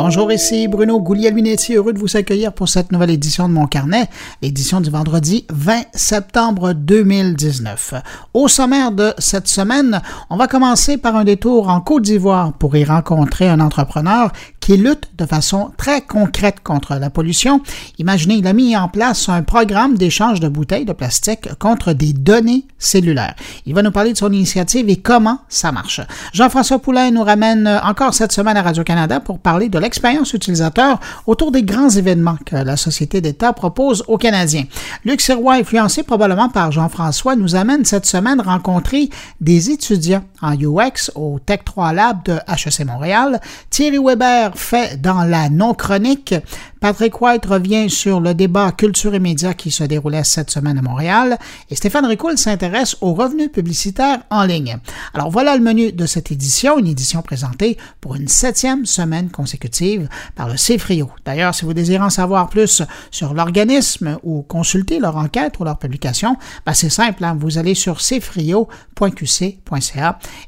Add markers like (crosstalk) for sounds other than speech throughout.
Bonjour, ici Bruno Gouliel-Minetti, heureux de vous accueillir pour cette nouvelle édition de mon carnet, l'édition du vendredi 20 septembre 2019. Au sommaire de cette semaine, on va commencer par un détour en Côte d'Ivoire pour y rencontrer un entrepreneur qui lutte de façon très concrète contre la pollution. Imaginez, il a mis en place un programme d'échange de bouteilles de plastique contre des données cellulaires. Il va nous parler de son initiative et comment ça marche. Jean-François Poulain nous ramène encore cette semaine à Radio-Canada pour parler de l'expérience utilisateur autour des grands événements que la Société d'État propose aux Canadiens. Luc Sirois, influencé probablement par Jean-François, nous amène cette semaine rencontrer des étudiants en UX au Tech 3 Lab de HEC Montréal. Thierry Weber fait dans la non-chronique Patrick White revient sur le débat culture et médias qui se déroulait cette semaine à Montréal et Stéphane Ricoul s'intéresse aux revenus publicitaires en ligne. Alors voilà le menu de cette édition, une édition présentée pour une septième semaine consécutive par le CFRIO. D'ailleurs, si vous désirez en savoir plus sur l'organisme ou consulter leur enquête ou leur publication, ben c'est simple, hein. vous allez sur cfrio.qc.ca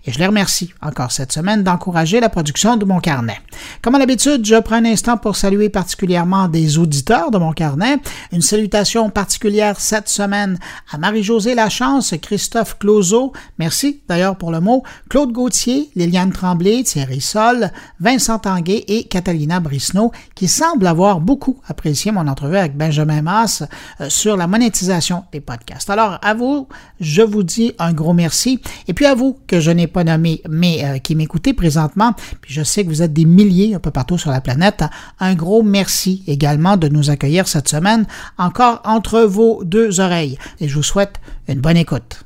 et je les remercie encore cette semaine d'encourager la production de mon carnet. Comme à l'habitude, je prends un instant pour saluer particulièrement des auditeurs de mon carnet. Une salutation particulière cette semaine à Marie-Josée Lachance, Christophe Closeau, merci d'ailleurs pour le mot, Claude Gauthier, Liliane Tremblay, Thierry Sol, Vincent Tanguay et Catalina Brisneau, qui semblent avoir beaucoup apprécié mon entrevue avec Benjamin Mass euh, sur la monétisation des podcasts. Alors, à vous, je vous dis un gros merci. Et puis à vous, que je n'ai pas nommé, mais euh, qui m'écoutez présentement, puis je sais que vous êtes des milliers un peu partout sur la planète, un gros merci également de nous accueillir cette semaine encore entre vos deux oreilles et je vous souhaite une bonne écoute.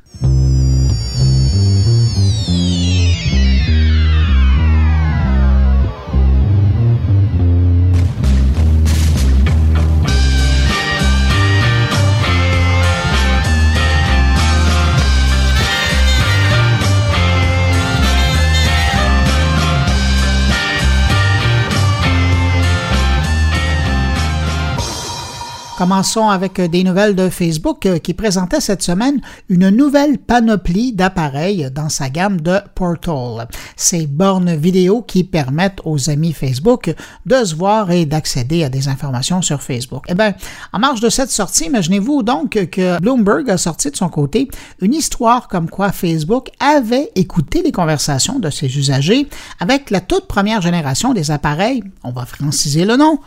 Commençons avec euh, des nouvelles de Facebook euh, qui présentait cette semaine une nouvelle panoplie d'appareils dans sa gamme de Portal. Ces bornes vidéo qui permettent aux amis Facebook de se voir et d'accéder à des informations sur Facebook. Eh bien, en marge de cette sortie, imaginez-vous donc que Bloomberg a sorti de son côté une histoire comme quoi Facebook avait écouté les conversations de ses usagers avec la toute première génération des appareils, on va franciser le nom,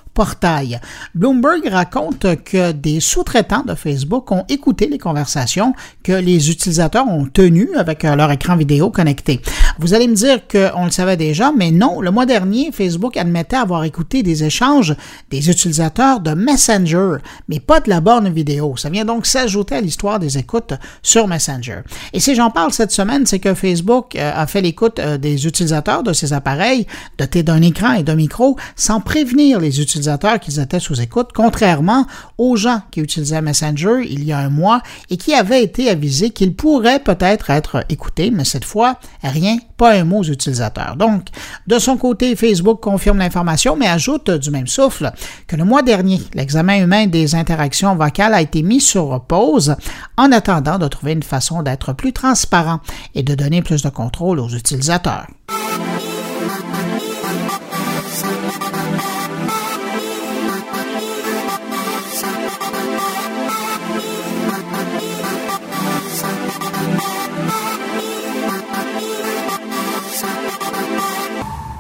Bloomberg raconte que des sous-traitants de Facebook ont écouté les conversations que les utilisateurs ont tenues avec euh, leur écran vidéo connecté. Vous allez me dire qu'on le savait déjà, mais non, le mois dernier, Facebook admettait avoir écouté des échanges des utilisateurs de Messenger, mais pas de la borne vidéo. Ça vient donc s'ajouter à l'histoire des écoutes sur Messenger. Et si j'en parle cette semaine, c'est que Facebook euh, a fait l'écoute euh, des utilisateurs de ces appareils dotés d'un écran et d'un micro sans prévenir les utilisateurs qu'ils étaient sous écoute, contrairement aux gens qui utilisaient Messenger il y a un mois et qui avaient été avisés qu'ils pourraient peut-être être écoutés, mais cette fois, rien, pas un mot aux utilisateurs. Donc, de son côté, Facebook confirme l'information, mais ajoute du même souffle que le mois dernier, l'examen humain des interactions vocales a été mis sur pause en attendant de trouver une façon d'être plus transparent et de donner plus de contrôle aux utilisateurs.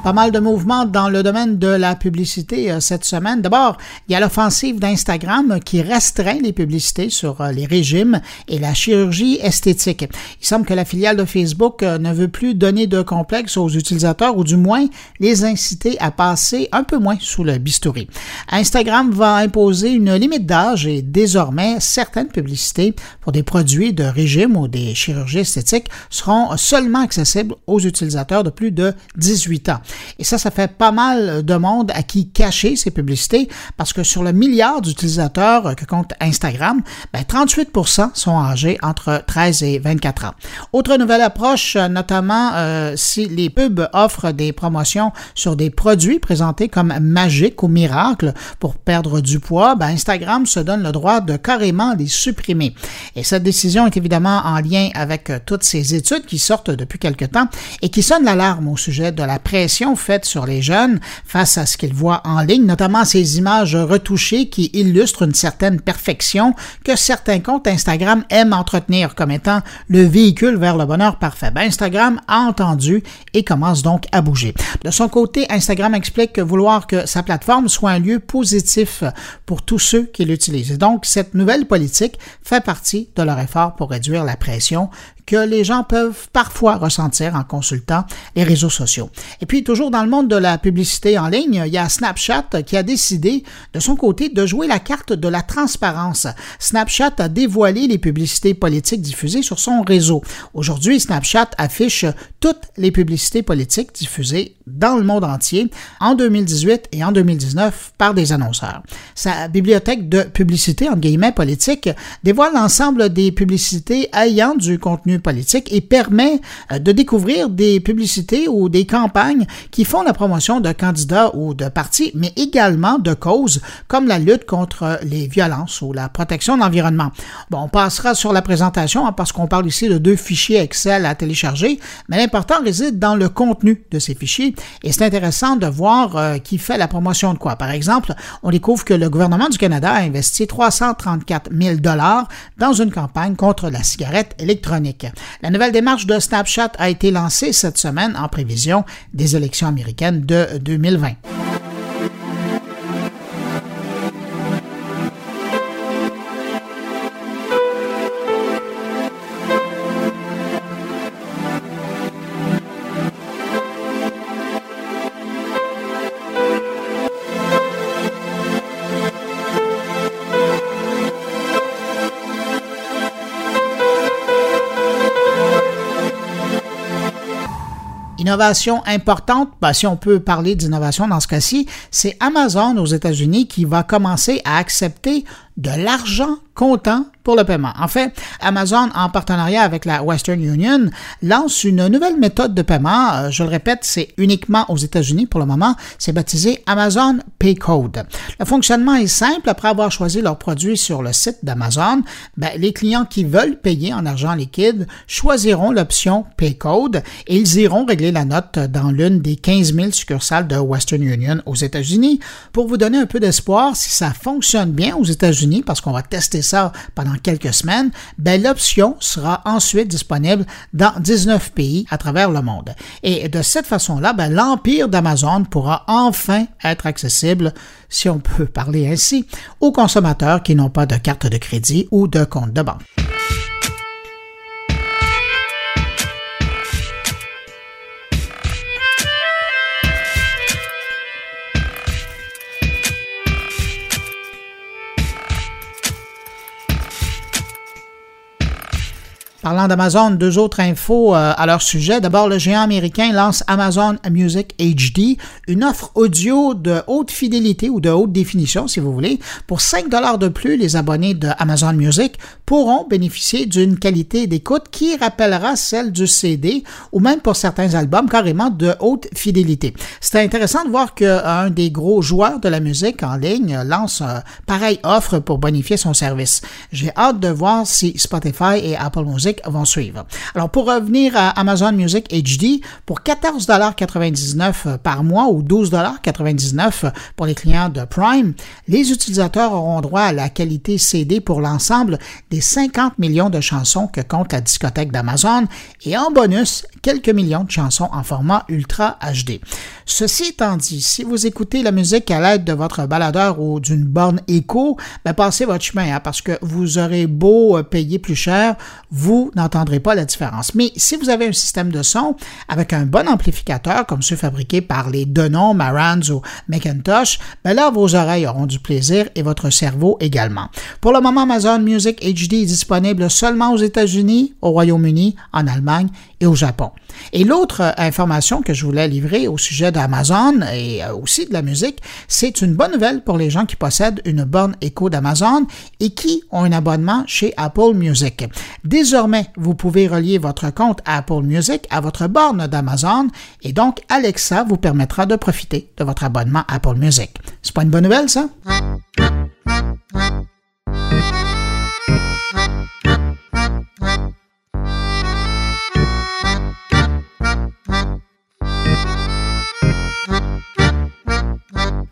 Pas mal de mouvements dans le domaine de la publicité euh, cette semaine. D'abord, il y a l'offensive d'Instagram qui restreint les publicités sur euh, les régimes et la chirurgie esthétique. Il semble que la filiale de Facebook euh, ne veut plus donner de complexe aux utilisateurs ou du moins les inciter à passer un peu moins sous le bistouri. Instagram va imposer une limite d'âge et désormais certaines publicités pour des produits de régime ou des chirurgies esthétiques seront seulement accessibles aux utilisateurs de plus de 18 ans. Et ça, ça fait pas mal de monde à qui cacher ces publicités parce que sur le milliard d'utilisateurs que compte Instagram, ben 38% sont âgés entre 13 et 24 ans. Autre nouvelle approche, notamment euh, si les pubs offrent des promotions sur des produits présentés comme magiques ou miracles pour perdre du poids, ben Instagram se donne le droit de carrément les supprimer. Et cette décision est évidemment en lien avec toutes ces études qui sortent depuis quelque temps et qui sonnent l'alarme au sujet de la pression pression faite sur les jeunes face à ce qu'ils voient en ligne, notamment ces images retouchées qui illustrent une certaine perfection que certains comptes Instagram aiment entretenir comme étant le véhicule vers le bonheur parfait. Ben, Instagram a entendu et commence donc à bouger. De son côté, Instagram explique vouloir que sa plateforme soit un lieu positif pour tous ceux qui l'utilisent. Donc, cette nouvelle politique fait partie de leur effort pour réduire la pression que les gens peuvent parfois ressentir en consultant les réseaux sociaux. Et puis, toujours dans le monde de la publicité en ligne, il y a Snapchat qui a décidé de son côté de jouer la carte de la transparence. Snapchat a dévoilé les publicités politiques diffusées sur son réseau. Aujourd'hui, Snapchat affiche toutes les publicités politiques diffusées dans le monde entier en 2018 et en 2019 par des annonceurs. Sa bibliothèque de publicité, en guillemets, politique, dévoile l'ensemble des publicités ayant du contenu politique et permet euh, de découvrir des publicités ou des campagnes qui font la promotion de candidats ou de partis, mais également de causes comme la lutte contre les violences ou la protection de l'environnement. Bon, on passera sur la présentation hein, parce qu'on parle ici de deux fichiers Excel à télécharger, mais l'important réside dans le contenu de ces fichiers et c'est intéressant de voir euh, qui fait la promotion de quoi. Par exemple, on découvre que le gouvernement du Canada a investi 334 000 dollars dans une campagne contre la cigarette électronique. La nouvelle démarche de Snapchat a été lancée cette semaine en prévision des élections américaines de 2020. Innovation importante, ben, si on peut parler d'innovation dans ce cas-ci, c'est Amazon aux États-Unis qui va commencer à accepter de l'argent comptant pour le paiement. En fait, Amazon, en partenariat avec la Western Union, lance une nouvelle méthode de paiement. Euh, je le répète, c'est uniquement aux États-Unis pour le moment. C'est baptisé Amazon Pay Code. Le fonctionnement est simple. Après avoir choisi leur produit sur le site d'Amazon, ben, les clients qui veulent payer en argent liquide choisiront l'option Pay Code et ils iront régler la note dans l'une des 15 000 succursales de Western Union aux États-Unis. Pour vous donner un peu d'espoir, si ça fonctionne bien aux États-Unis, parce qu'on va tester ça pendant quelques semaines, ben, l'option sera ensuite disponible dans 19 pays à travers le monde. Et de cette façon-là, ben, l'empire d'Amazon pourra enfin être accessible, si on peut parler ainsi, aux consommateurs qui n'ont pas de carte de crédit ou de compte de banque. Parlant d'Amazon, deux autres infos euh, à leur sujet. D'abord, le géant américain lance Amazon Music HD, une offre audio de haute fidélité ou de haute définition, si vous voulez. Pour 5 dollars de plus, les abonnés de Amazon Music pourront bénéficier d'une qualité d'écoute qui rappellera celle du CD ou même pour certains albums carrément de haute fidélité. C'est intéressant de voir qu'un des gros joueurs de la musique en ligne lance une pareille offre pour bonifier son service. J'ai hâte de voir si Spotify et Apple Music vont suivre. Alors, pour revenir à Amazon Music HD, pour 14,99 par mois ou 12,99 pour les clients de Prime, les utilisateurs auront droit à la qualité CD pour l'ensemble des 50 millions de chansons que compte la discothèque d'Amazon et en bonus, quelques millions de chansons en format Ultra HD. Ceci étant dit, si vous écoutez la musique à l'aide de votre baladeur ou d'une borne écho, ben passez votre chemin hein, parce que vous aurez beau payer plus cher, vous n'entendrez pas la différence. Mais si vous avez un système de son avec un bon amplificateur, comme ceux fabriqués par les Denon, Marantz ou Macintosh, ben là, vos oreilles auront du plaisir et votre cerveau également. Pour le moment, Amazon Music HD est disponible seulement aux États-Unis, au Royaume-Uni, en Allemagne et au Japon. Et l'autre euh, information que je voulais livrer au sujet d'Amazon et euh, aussi de la musique, c'est une bonne nouvelle pour les gens qui possèdent une borne écho d'Amazon et qui ont un abonnement chez Apple Music. Désormais, vous pouvez relier votre compte Apple Music à votre borne d'Amazon et donc Alexa vous permettra de profiter de votre abonnement Apple Music. C'est pas une bonne nouvelle, ça?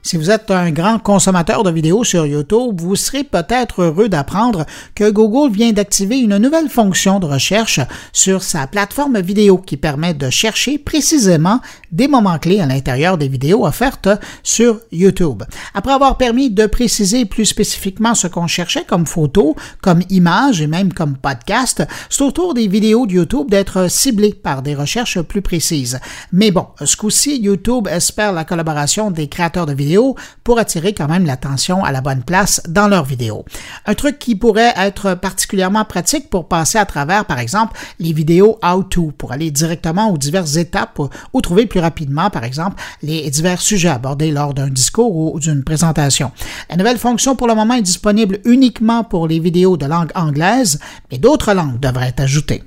Si vous êtes un grand consommateur de vidéos sur YouTube, vous serez peut-être heureux d'apprendre que Google vient d'activer une nouvelle fonction de recherche sur sa plateforme vidéo qui permet de chercher précisément des moments clés à l'intérieur des vidéos offertes sur YouTube. Après avoir permis de préciser plus spécifiquement ce qu'on cherchait comme photo, comme image et même comme podcast, c'est au tour des vidéos de YouTube d'être ciblées par des recherches plus précises. Mais bon, ce coup-ci, YouTube espère la collaboration des créateurs de vidéos pour attirer quand même l'attention à la bonne place dans leurs vidéos. Un truc qui pourrait être particulièrement pratique pour passer à travers, par exemple, les vidéos how-to, pour aller directement aux diverses étapes ou trouver plus rapidement, par exemple, les divers sujets abordés lors d'un discours ou d'une présentation. La nouvelle fonction pour le moment est disponible uniquement pour les vidéos de langue anglaise, mais d'autres langues devraient être ajoutées.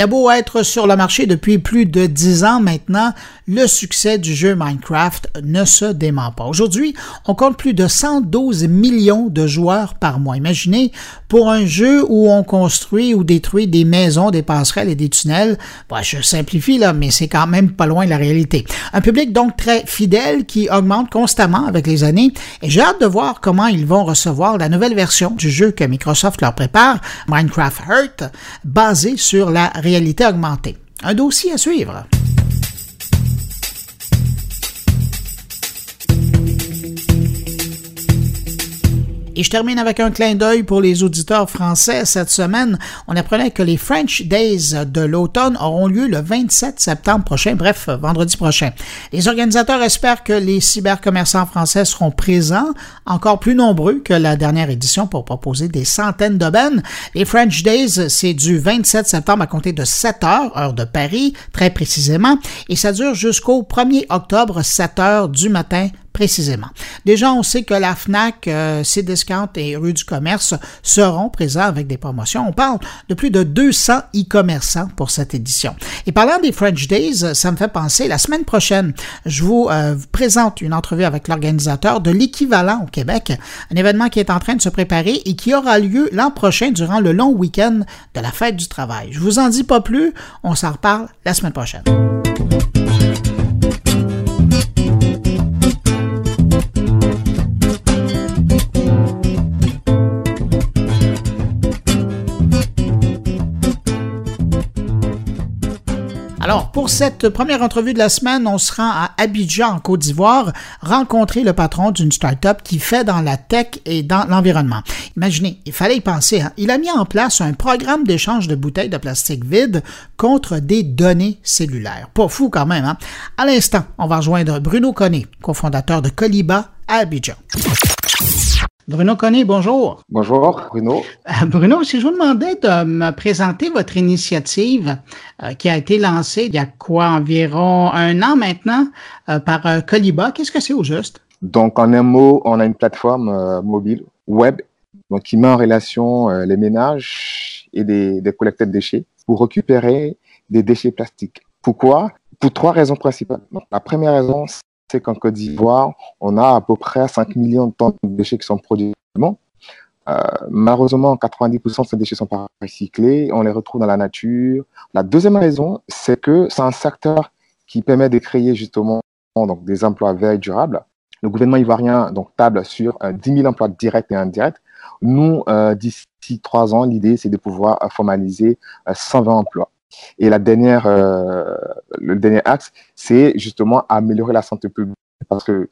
A beau être sur le marché depuis plus de dix ans maintenant, le succès du jeu Minecraft ne se dément pas. Aujourd'hui, on compte plus de 112 millions de joueurs par mois. Imaginez, pour un jeu où on construit ou détruit des maisons, des passerelles et des tunnels, je simplifie là, mais c'est quand même pas loin de la réalité. Un public donc très fidèle qui augmente constamment avec les années et j'ai hâte de voir comment ils vont recevoir la nouvelle version du jeu que Microsoft leur prépare, Minecraft Heart, basée sur la réalité augmentée. Un dossier à suivre. Et je termine avec un clin d'œil pour les auditeurs français. Cette semaine, on apprenait que les French Days de l'automne auront lieu le 27 septembre prochain, bref, vendredi prochain. Les organisateurs espèrent que les cybercommerçants français seront présents, encore plus nombreux que la dernière édition pour proposer des centaines d'aubaines. Les French Days, c'est du 27 septembre à compter de 7 heures, heure de Paris, très précisément, et ça dure jusqu'au 1er octobre, 7 heures du matin précisément. Déjà, on sait que la FNAC, euh, Cdiscount et Rue du Commerce seront présents avec des promotions. On parle de plus de 200 e-commerçants pour cette édition. Et parlant des French Days, ça me fait penser, la semaine prochaine, je vous, euh, présente une entrevue avec l'organisateur de l'équivalent au Québec, un événement qui est en train de se préparer et qui aura lieu l'an prochain durant le long week-end de la fête du travail. Je vous en dis pas plus, on s'en reparle la semaine prochaine. Alors, pour cette première entrevue de la semaine, on se rend à Abidjan, en Côte d'Ivoire, rencontrer le patron d'une start-up qui fait dans la tech et dans l'environnement. Imaginez, il fallait y penser. Hein. Il a mis en place un programme d'échange de bouteilles de plastique vides contre des données cellulaires. Pas fou quand même. Hein? À l'instant, on va rejoindre Bruno Conné, cofondateur de Coliba à Abidjan. Bruno Conné, bonjour. Bonjour, Bruno. Euh, Bruno, si je vous demandais de me présenter votre initiative euh, qui a été lancée il y a quoi, environ un an maintenant euh, par Coliba, qu'est-ce que c'est au juste? Donc, en un mot, on a une plateforme mobile, web, donc, qui met en relation les ménages et des, des collecteurs de déchets pour récupérer des déchets plastiques. Pourquoi? Pour trois raisons principales. la première raison, c'est qu'en Côte d'Ivoire, on a à peu près 5 millions de tonnes de déchets qui sont produits. Euh, malheureusement, 90% de ces déchets sont pas recyclés, on les retrouve dans la nature. La deuxième raison, c'est que c'est un secteur qui permet de créer justement donc, des emplois verts et durables. Le gouvernement ivoirien donc, table sur 10 euh, 000 emplois directs et indirects. Nous, euh, d'ici trois ans, l'idée, c'est de pouvoir formaliser 120 emplois. Et la dernière, euh, le dernier axe, c'est justement améliorer la santé publique parce que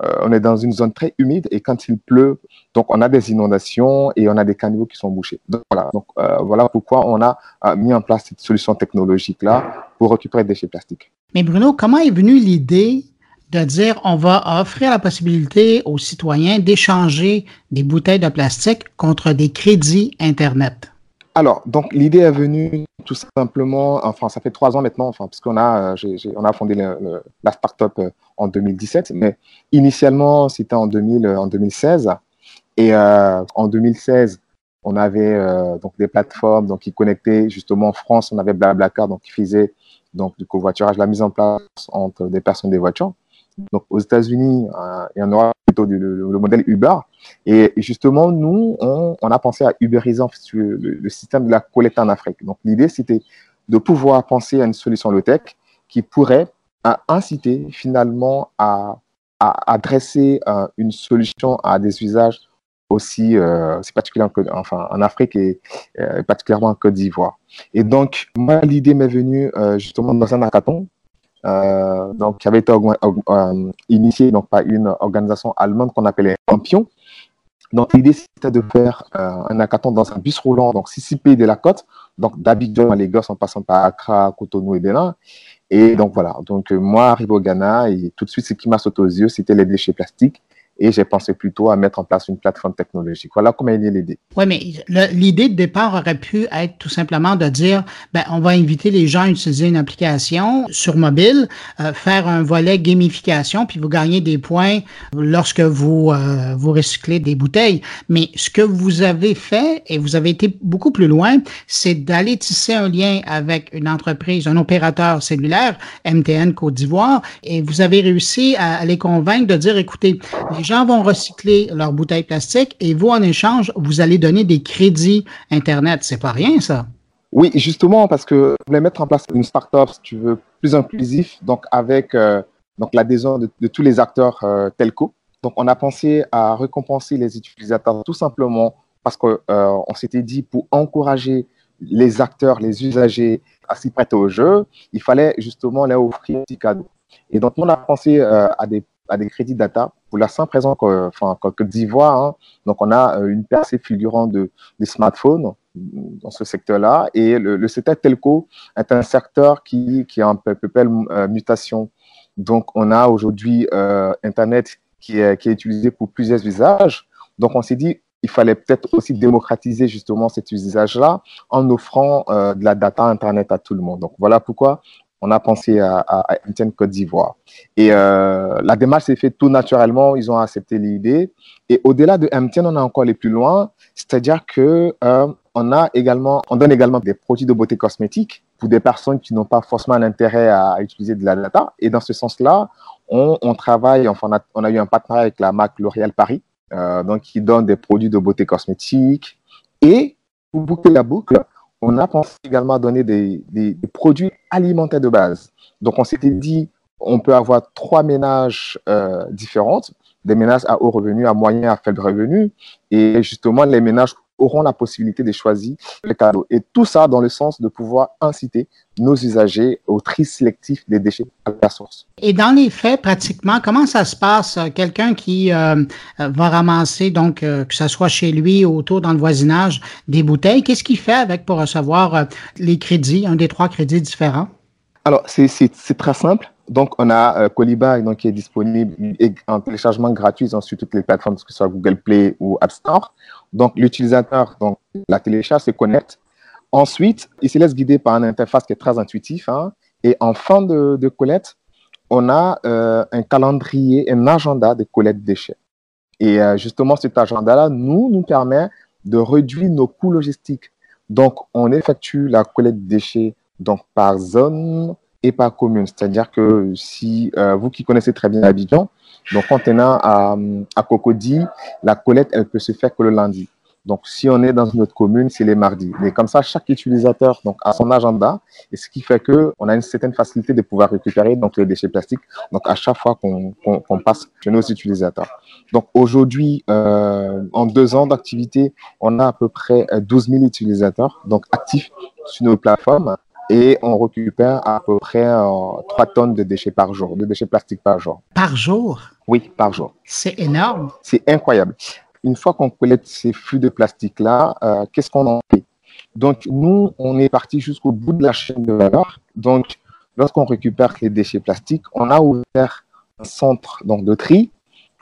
euh, on est dans une zone très humide et quand il pleut, donc on a des inondations et on a des canaux qui sont bouchés. Donc voilà, euh, voilà pourquoi on a mis en place cette solution technologique là pour récupérer des déchets plastiques. Mais Bruno, comment est venue l'idée de dire on va offrir la possibilité aux citoyens d'échanger des bouteilles de plastique contre des crédits Internet? Alors, donc l'idée est venue tout simplement, enfin ça fait trois ans maintenant, enfin parce qu'on a, euh, a fondé la startup euh, en 2017, mais initialement c'était en 2000, euh, 2016, et en 2016 on avait donc des plateformes donc qui connectaient justement en France, on avait Blablacar donc qui faisait donc du covoiturage, la mise en place entre des personnes et des voitures. Donc aux États-Unis et en Europe plutôt le, modèle Uber. Et justement, nous, on, a pensé à uberiser le, système de la collecte en Afrique. Donc l'idée, c'était de pouvoir penser à une solution low-tech qui pourrait inciter finalement à, à adresser une solution à des usages aussi, euh, c'est particulièrement en Afrique et euh, particulièrement en Côte d'Ivoire. Et donc, moi, l'idée m'est venue euh, justement dans un hackathon, euh, donc, qui avait été euh, initié donc, par une organisation allemande qu'on appelait Ampion. Donc, l'idée, c'était de faire un hackathon dans un bus roulant, donc six pays de la côte, donc d'Abidjan à Lagos en passant par Accra, Cotonou et Bénin. Et donc, voilà. Donc, moi, arrivé au Ghana, et tout de suite, ce qui m'a sauté aux yeux, c'était les déchets plastiques et j'ai pensé plutôt à mettre en place une plateforme technologique. Voilà comment est l'idée. Oui, mais l'idée de départ aurait pu être tout simplement de dire, ben, on va inviter les gens à utiliser une application sur mobile, euh, faire un volet gamification, puis vous gagnez des points lorsque vous, euh, vous recyclez des bouteilles. Mais ce que vous avez fait, et vous avez été beaucoup plus loin, c'est d'aller tisser un lien avec une entreprise, un opérateur cellulaire, MTN Côte d'Ivoire, et vous avez réussi à, les convaincre de dire, écoutez, gens vont recycler leurs bouteilles plastiques et vous, en échange, vous allez donner des crédits Internet. C'est pas rien, ça. Oui, justement, parce que je voulais mettre en place une start-up, si tu veux, plus inclusif, donc avec euh, l'adhésion de, tous les acteurs euh, telco. Donc, on a pensé à récompenser les utilisateurs tout simplement parce qu'on euh, s'était dit pour encourager les acteurs, les usagers à s'y prêter au jeu, il fallait justement leur offrir un petit cadeau. Et donc, on a pensé à des à des crédits data pour la simple raison que, enfin, Côte d'Ivoire, hein, donc on a euh, une percée fulgurante de, des smartphones dans ce secteur-là. Et le, le, secteur telco est un secteur qui, qui est en perpétuelle euh, mutation. Donc, on a aujourd'hui euh, Internet qui est, qui est utilisé pour plusieurs usages. Donc, on s'est dit, il fallait peut-être aussi démocratiser justement cet usage-là en offrant de la data Internet à tout le monde. Donc, voilà pourquoi on a pensé à, à, MTN Côte d'Ivoire. Et euh, la démarche s'est faite tout naturellement, ils ont accepté l'idée. Et au-delà de MTN, on a encore les plus loin, c'est-à-dire que euh, on a également, on donne également des produits de beauté cosmétique pour des personnes qui n'ont pas forcément l'intérêt à, utiliser de la data. Et dans ce sens-là, on, travaille, enfin, on a, on a, eu un partenariat avec la marque L'Oréal Paris, euh, donc qui donne des produits de beauté cosmétique. Et pour boucler la boucle, on a pensé également à donner des, produits alimentaires de base. Donc, on s'était dit, on peut avoir trois ménages euh, différentes, des ménages à haut revenu, à moyen, à faible revenu. Et justement, les ménages auront la possibilité de choisir le cadeau. Et tout ça dans le sens de pouvoir inciter nos usagers au tri sélectif des déchets à la source. Et dans les faits, pratiquement, comment ça se passe? Quelqu'un qui euh, va ramasser, donc, euh, que ce soit chez lui ou autour dans le voisinage, des bouteilles, qu'est-ce qu'il fait avec pour recevoir euh, les crédits, un des trois crédits différents? Alors, c'est très simple. Donc, on a euh, Colibag donc, qui est disponible en téléchargement gratuit sur toutes les plateformes, que ce soit Google Play ou App Store. Donc, l'utilisateur donc, la télécharge, se connecte. Ensuite, il se laisse guider par une interface qui est très intuitive. Hein. et en fin de, collecte, on a euh, un calendrier, un agenda de collecte déchets. Et euh, justement, cet agenda-là nous, nous permet de réduire nos coûts logistiques. Donc, on effectue la collecte déchets donc, par zone, et pas commune. C'est-à-dire que si euh, vous qui connaissez très bien Abidjan, donc quand on est à, à Cocody, la collecte, elle peut se faire que le lundi. Donc, si on est dans une autre commune, c'est les mardis. Mais comme ça, chaque utilisateur donc, a son agenda, et ce qui fait qu'on a une certaine facilité de pouvoir récupérer donc, les déchets plastiques donc, à chaque fois qu'on passe chez nos utilisateurs. Donc, aujourd'hui, euh, en deux ans d'activité, on a à peu près 12 000 utilisateurs donc, actifs sur nos plateformes et on récupère à peu près 3 euh, tonnes de déchets par jour, de déchets plastiques par jour. Par jour? Oui, par jour. C'est énorme. C'est incroyable. Une fois qu'on collecte ces flux de plastique-là, euh, qu'est-ce qu'on en fait? Donc, nous, on est parti jusqu'au bout de la chaîne de valeur. Donc, lorsqu'on récupère les déchets plastiques, on a ouvert un centre donc, de tri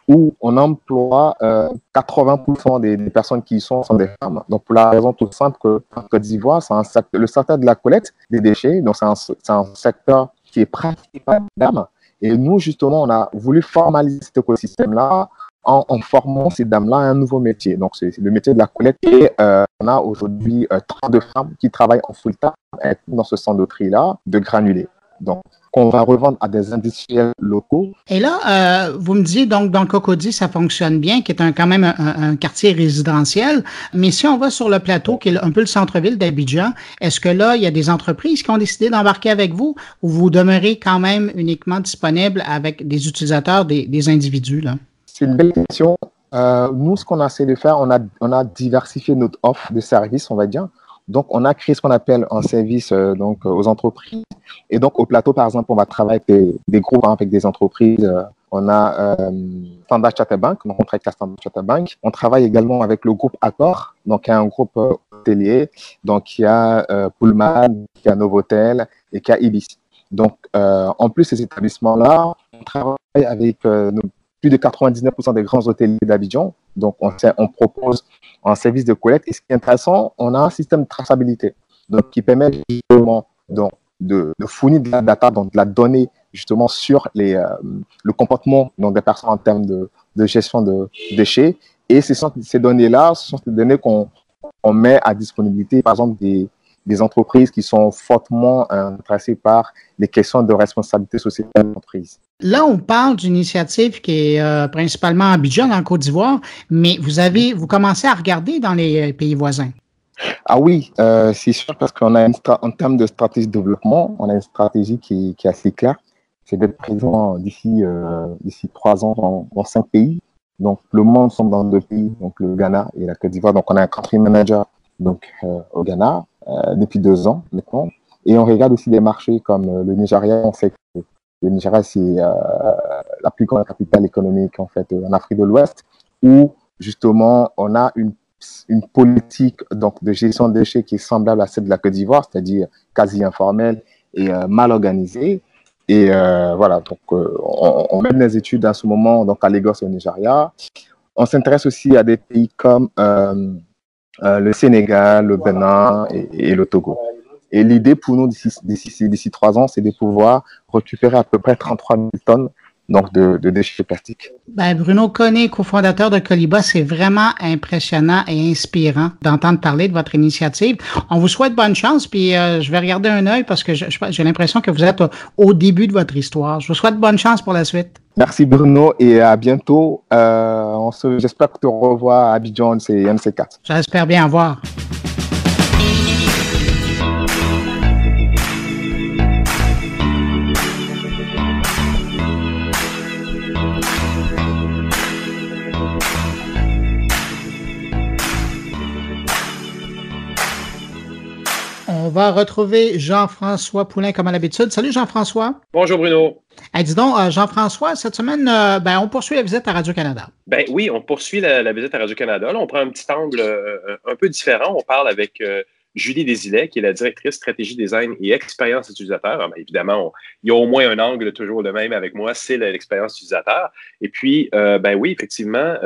où on emploie 80% euh, des, personnes qui y sont sont des femmes. Donc, pour la raison toute simple que Côte d'Ivoire, c'est le secteur de la collecte des déchets, donc c'est un, secteur qui est pratiqué par. Et nous, justement, on a voulu formaliser cet écosystème-là en, formant ces dames-là à un nouveau métier. Donc, c'est le métier de la collecte. Et euh, on a aujourd'hui euh, 32 femmes qui travaillent en full-time dans ce centre de tri-là, de granulés. Donc, qu'on va revendre à des industriels locaux. Et là, euh, vous me dites donc dans Cocody, ça fonctionne bien, qui est un, quand même un, un, quartier résidentiel. Mais si on va sur le plateau, qui est un peu le centre-ville d'Abidjan, est-ce que là, il y a des entreprises qui ont décidé d'embarquer avec vous ou vous demeurez quand même uniquement disponible avec des utilisateurs, des, des individus? là? C'est une belle question. Euh, nous, ce qu'on a essayé de faire, on a, on a diversifié notre offre de services, on va dire. Donc, on a créé ce qu'on appelle un service euh, donc, aux entreprises. Et donc, au plateau, par exemple, on va travailler avec des, groupes, hein, avec des entreprises. Euh, on a euh, Standard Chartered Bank, on travaille avec la Standard Chartered Bank. On travaille également avec le groupe Accor, donc un groupe hôtelier. Donc, il y a euh, Pullman, il y a Novotel et il y a Ibis. Donc, euh, en plus ces établissements-là, on travaille avec nos plus de 99% des grands hôteliers d'Abidjan. Donc, on, propose un service de collecte. Et ce qui est intéressant, on a un système de traçabilité donc, qui permet justement de, fournir de la data, donc de la donnée justement sur euh, le comportement des personnes en termes de, gestion de déchets. Et ce sont, ces données-là, ce sont des données qu'on on met à disponibilité, par exemple, des, des entreprises qui sont fortement intéressées par les questions de responsabilité sociale de l'entreprise. Là, on parle d'une initiative qui est euh, principalement à Abidjan, en Côte d'Ivoire, mais vous avez, vous commencez à regarder dans les pays voisins. Ah oui, euh, c'est sûr parce qu'on a en termes de stratégie de développement, on a une stratégie qui, est assez claire. C'est d'être présent d'ici euh, trois ans dans, cinq pays. Donc le monde sommes dans deux pays, donc le Ghana et la Côte d'Ivoire. Donc on a un country manager donc euh, au Ghana euh, depuis deux ans maintenant. Et on regarde aussi des marchés comme euh, le Nigeria. On le Nigeria c'est euh, la plus grande capitale économique en fait en Afrique de l'Ouest, où justement on a une une politique donc de gestion de déchets qui est semblable à celle de la Côte d'Ivoire, c'est-à-dire quasi informelle et euh, mal organisée. Et euh, voilà, donc euh, on, on, mène des études à ce moment donc à Lagos et au Nigeria. On s'intéresse aussi à des pays comme le Sénégal, le Bénin et, et le Togo. Et l'idée pour nous d'ici trois ans, c'est de pouvoir récupérer à peu près 33 000 tonnes donc de, de, déchets plastiques. Ben Bruno Conné, cofondateur de Coliba, c'est vraiment impressionnant et inspirant d'entendre parler de votre initiative. On vous souhaite bonne chance, puis euh, je vais regarder un œil parce que j'ai l'impression que vous êtes au début de votre histoire. Je vous souhaite bonne chance pour la suite. Merci Bruno et à bientôt. Euh, J'espère que tu revois à Abidjan, c'est MC4. J'espère bien. Au revoir. Va retrouver Jean-François Poulain comme à l'habitude. Salut Jean-François. Bonjour Bruno. Hey, dis donc, euh, Jean-François, cette semaine, euh, ben, on poursuit la visite à Radio-Canada. Ben oui, on poursuit la, la visite à Radio-Canada. on prend un petit angle euh, un peu différent. On parle avec euh, Julie Desilets, qui est la directrice stratégie design et expérience utilisateur. Ben, évidemment, on, il y a au moins un angle toujours le même avec moi, c'est l'expérience utilisateur. Et puis, ben oui, effectivement,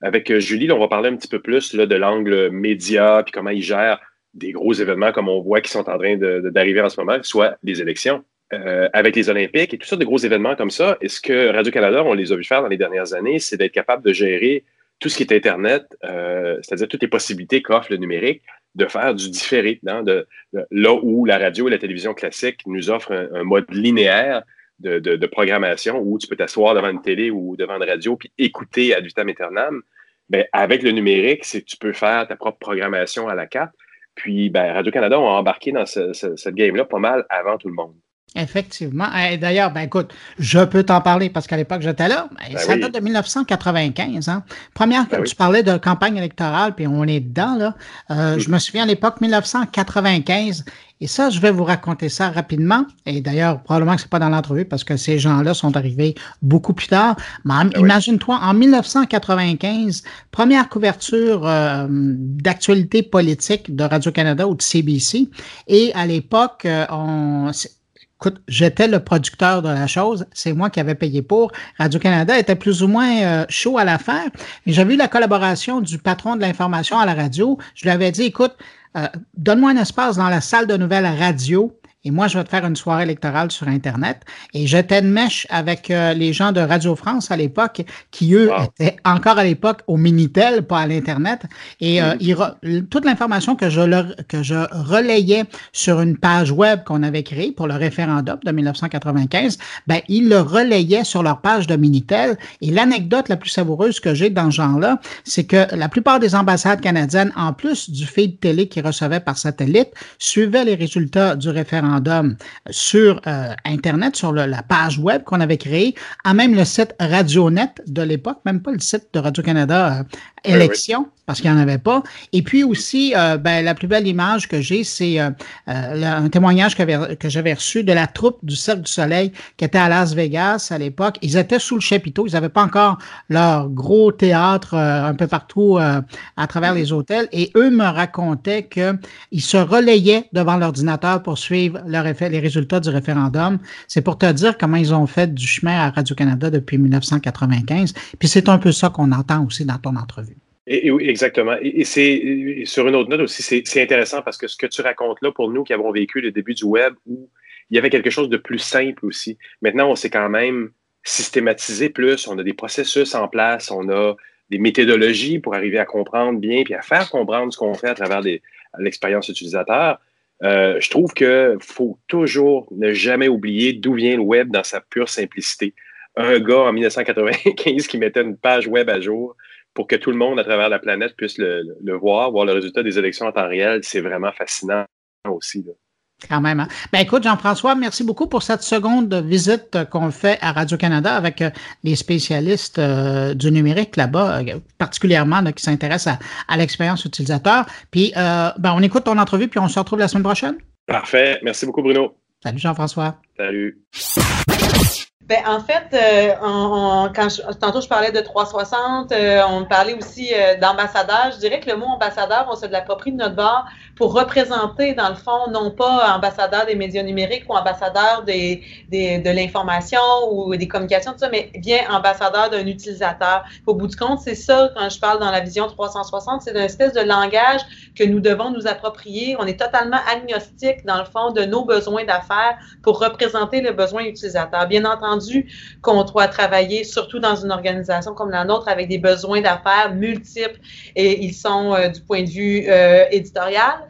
avec Julie, là, on va parler un petit peu plus là, de l'angle média, puis comment il gère des gros événements comme on voit qui sont en train d'arriver en ce moment, soit les élections. Euh, avec les Olympiques et tout ça, de gros événements comme ça, est ce que Radio-Canada, on les a vu faire dans les dernières années, c'est d'être capable de gérer tout ce qui est Internet, euh, c'est-à-dire toutes les possibilités qu'offre le numérique, de faire du différé, hein, là où la radio et la télévision classique nous offrent un, mode linéaire de, programmation où tu peux t'asseoir devant une télé ou devant une radio puis écouter ad vitam aeternam. Ben, avec le numérique, c'est tu peux faire ta propre programmation à la carte. Puis, ben, Radio-Canada ont embarqué dans ce, ce, cette game-là pas mal avant tout le monde. Effectivement. D'ailleurs, ben écoute, je peux t'en parler parce qu'à l'époque, j'étais là. Ben, ça oui. date de 1995. Hein. Première, ben tu oui. parlais de campagne électorale, puis on est dedans, là. Euh, oui. Je me souviens à l'époque 1995. Et ça, je vais vous raconter ça rapidement. Et d'ailleurs, probablement que c'est pas dans l'entrevue parce que ces gens-là sont arrivés beaucoup plus tard. Mais imagine-toi, en 1995, première couverture euh, d'actualité politique de Radio-Canada ou de CBC. Et à l'époque, euh, on écoute, j'étais le producteur de la chose, c'est moi qui avais payé pour. Radio-Canada était plus ou moins euh, chaud à l'affaire, mais j'avais eu la collaboration du patron de l'information à la radio. Je lui avais dit, écoute, euh, donne-moi un espace dans la salle de nouvelles radio et moi, je vais te faire une soirée électorale sur Internet. Et j'étais de mèche avec euh, les gens de Radio France à l'époque, qui, eux, étaient encore à l'époque au Minitel, pas à l'Internet. Et euh, mm. toute l'information que je, leur, que je relayais sur une page web qu'on avait créée pour le référendum de 1995, ben, ils le relayaient sur leur page de Minitel. Et l'anecdote la plus savoureuse que j'ai dans ce genre-là, c'est que la plupart des ambassades canadiennes, en plus du feed télé qu'ils recevaient par satellite, suivaient les résultats du référendum sur euh, Internet, sur la page web qu'on avait créée, à même le site RadioNet de l'époque, même pas le site de Radio-Canada euh, Élection, parce qu'il n'y en avait pas. Et puis aussi, euh, ben, la plus belle image que j'ai, c'est euh, euh, un témoignage que, que j'avais reçu de la troupe du Cercle du Soleil qui était à Las Vegas à l'époque. Ils étaient sous le chapiteau. Ils n'avaient pas encore leur gros théâtre un peu partout à travers les hôtels. Et eux me racontaient qu'ils se relayaient devant l'ordinateur pour suivre les résultats du référendum. C'est pour te dire comment ils ont fait du chemin à Radio-Canada depuis 1995. Puis c'est un peu ça qu'on entend aussi dans ton entrevue. Exactement. Et, c'est sur une autre note aussi, c'est intéressant parce que ce que tu racontes là pour nous qui avons vécu le début du web où il y avait quelque chose de plus simple aussi. Maintenant, on s'est quand même systématisé plus, on a des processus en place, on a des méthodologies pour arriver à comprendre bien puis à faire comprendre ce qu'on fait à travers l'expérience utilisateur. Euh, je trouve qu'il faut toujours ne jamais oublier d'où vient le web dans sa pure simplicité. Un gars en 1995 qui mettait une page web à jour, pour que tout le monde à travers la planète puisse le, voir, voir le résultat des élections en temps réel, c'est vraiment fascinant aussi. Quand même. Hein. Ben écoute, Jean-François, merci beaucoup pour cette seconde visite qu'on fait à Radio-Canada avec euh, les spécialistes euh, du numérique là-bas, euh, particulièrement qui s'intéressent à, l'expérience utilisateur. Puis, ben, on écoute ton entrevue, puis on se retrouve la semaine prochaine. Parfait. Merci beaucoup, Bruno. Salut, Jean-François. Salut. Ben, en fait, euh, quand tantôt je parlais de 360, euh, on parlait aussi euh, d'ambassadeur. Je dirais que le mot ambassadeur, on se l'approprie de notre bord pour représenter, dans le fond, non pas ambassadeur des médias numériques ou ambassadeur des, des de l'information ou des communications, tout ça, mais bien ambassadeur d'un utilisateur. Au bout du compte, c'est ça, quand je parle dans la vision 360, c'est une espèce de langage que nous devons nous approprier. On est totalement agnostique, dans le fond, de nos besoins d'affaires pour représenter le besoin utilisateur. Bien entendu qu'on doit travailler, surtout dans une organisation comme la nôtre, avec des besoins d'affaires multiples et ils sont euh, du point de vue euh, éditorial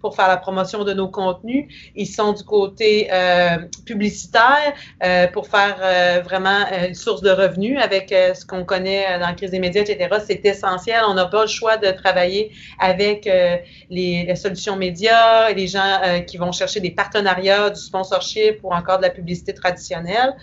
pour faire la promotion de nos contenus. Ils sont du côté euh, publicitaire euh, pour faire euh, vraiment une source de revenus avec ce qu'on connaît dans la crise des médias, etc. C'est essentiel. On n'a pas le choix de travailler avec les, solutions médias, les gens qui vont chercher des partenariats, du sponsorship ou encore de la publicité traditionnelle.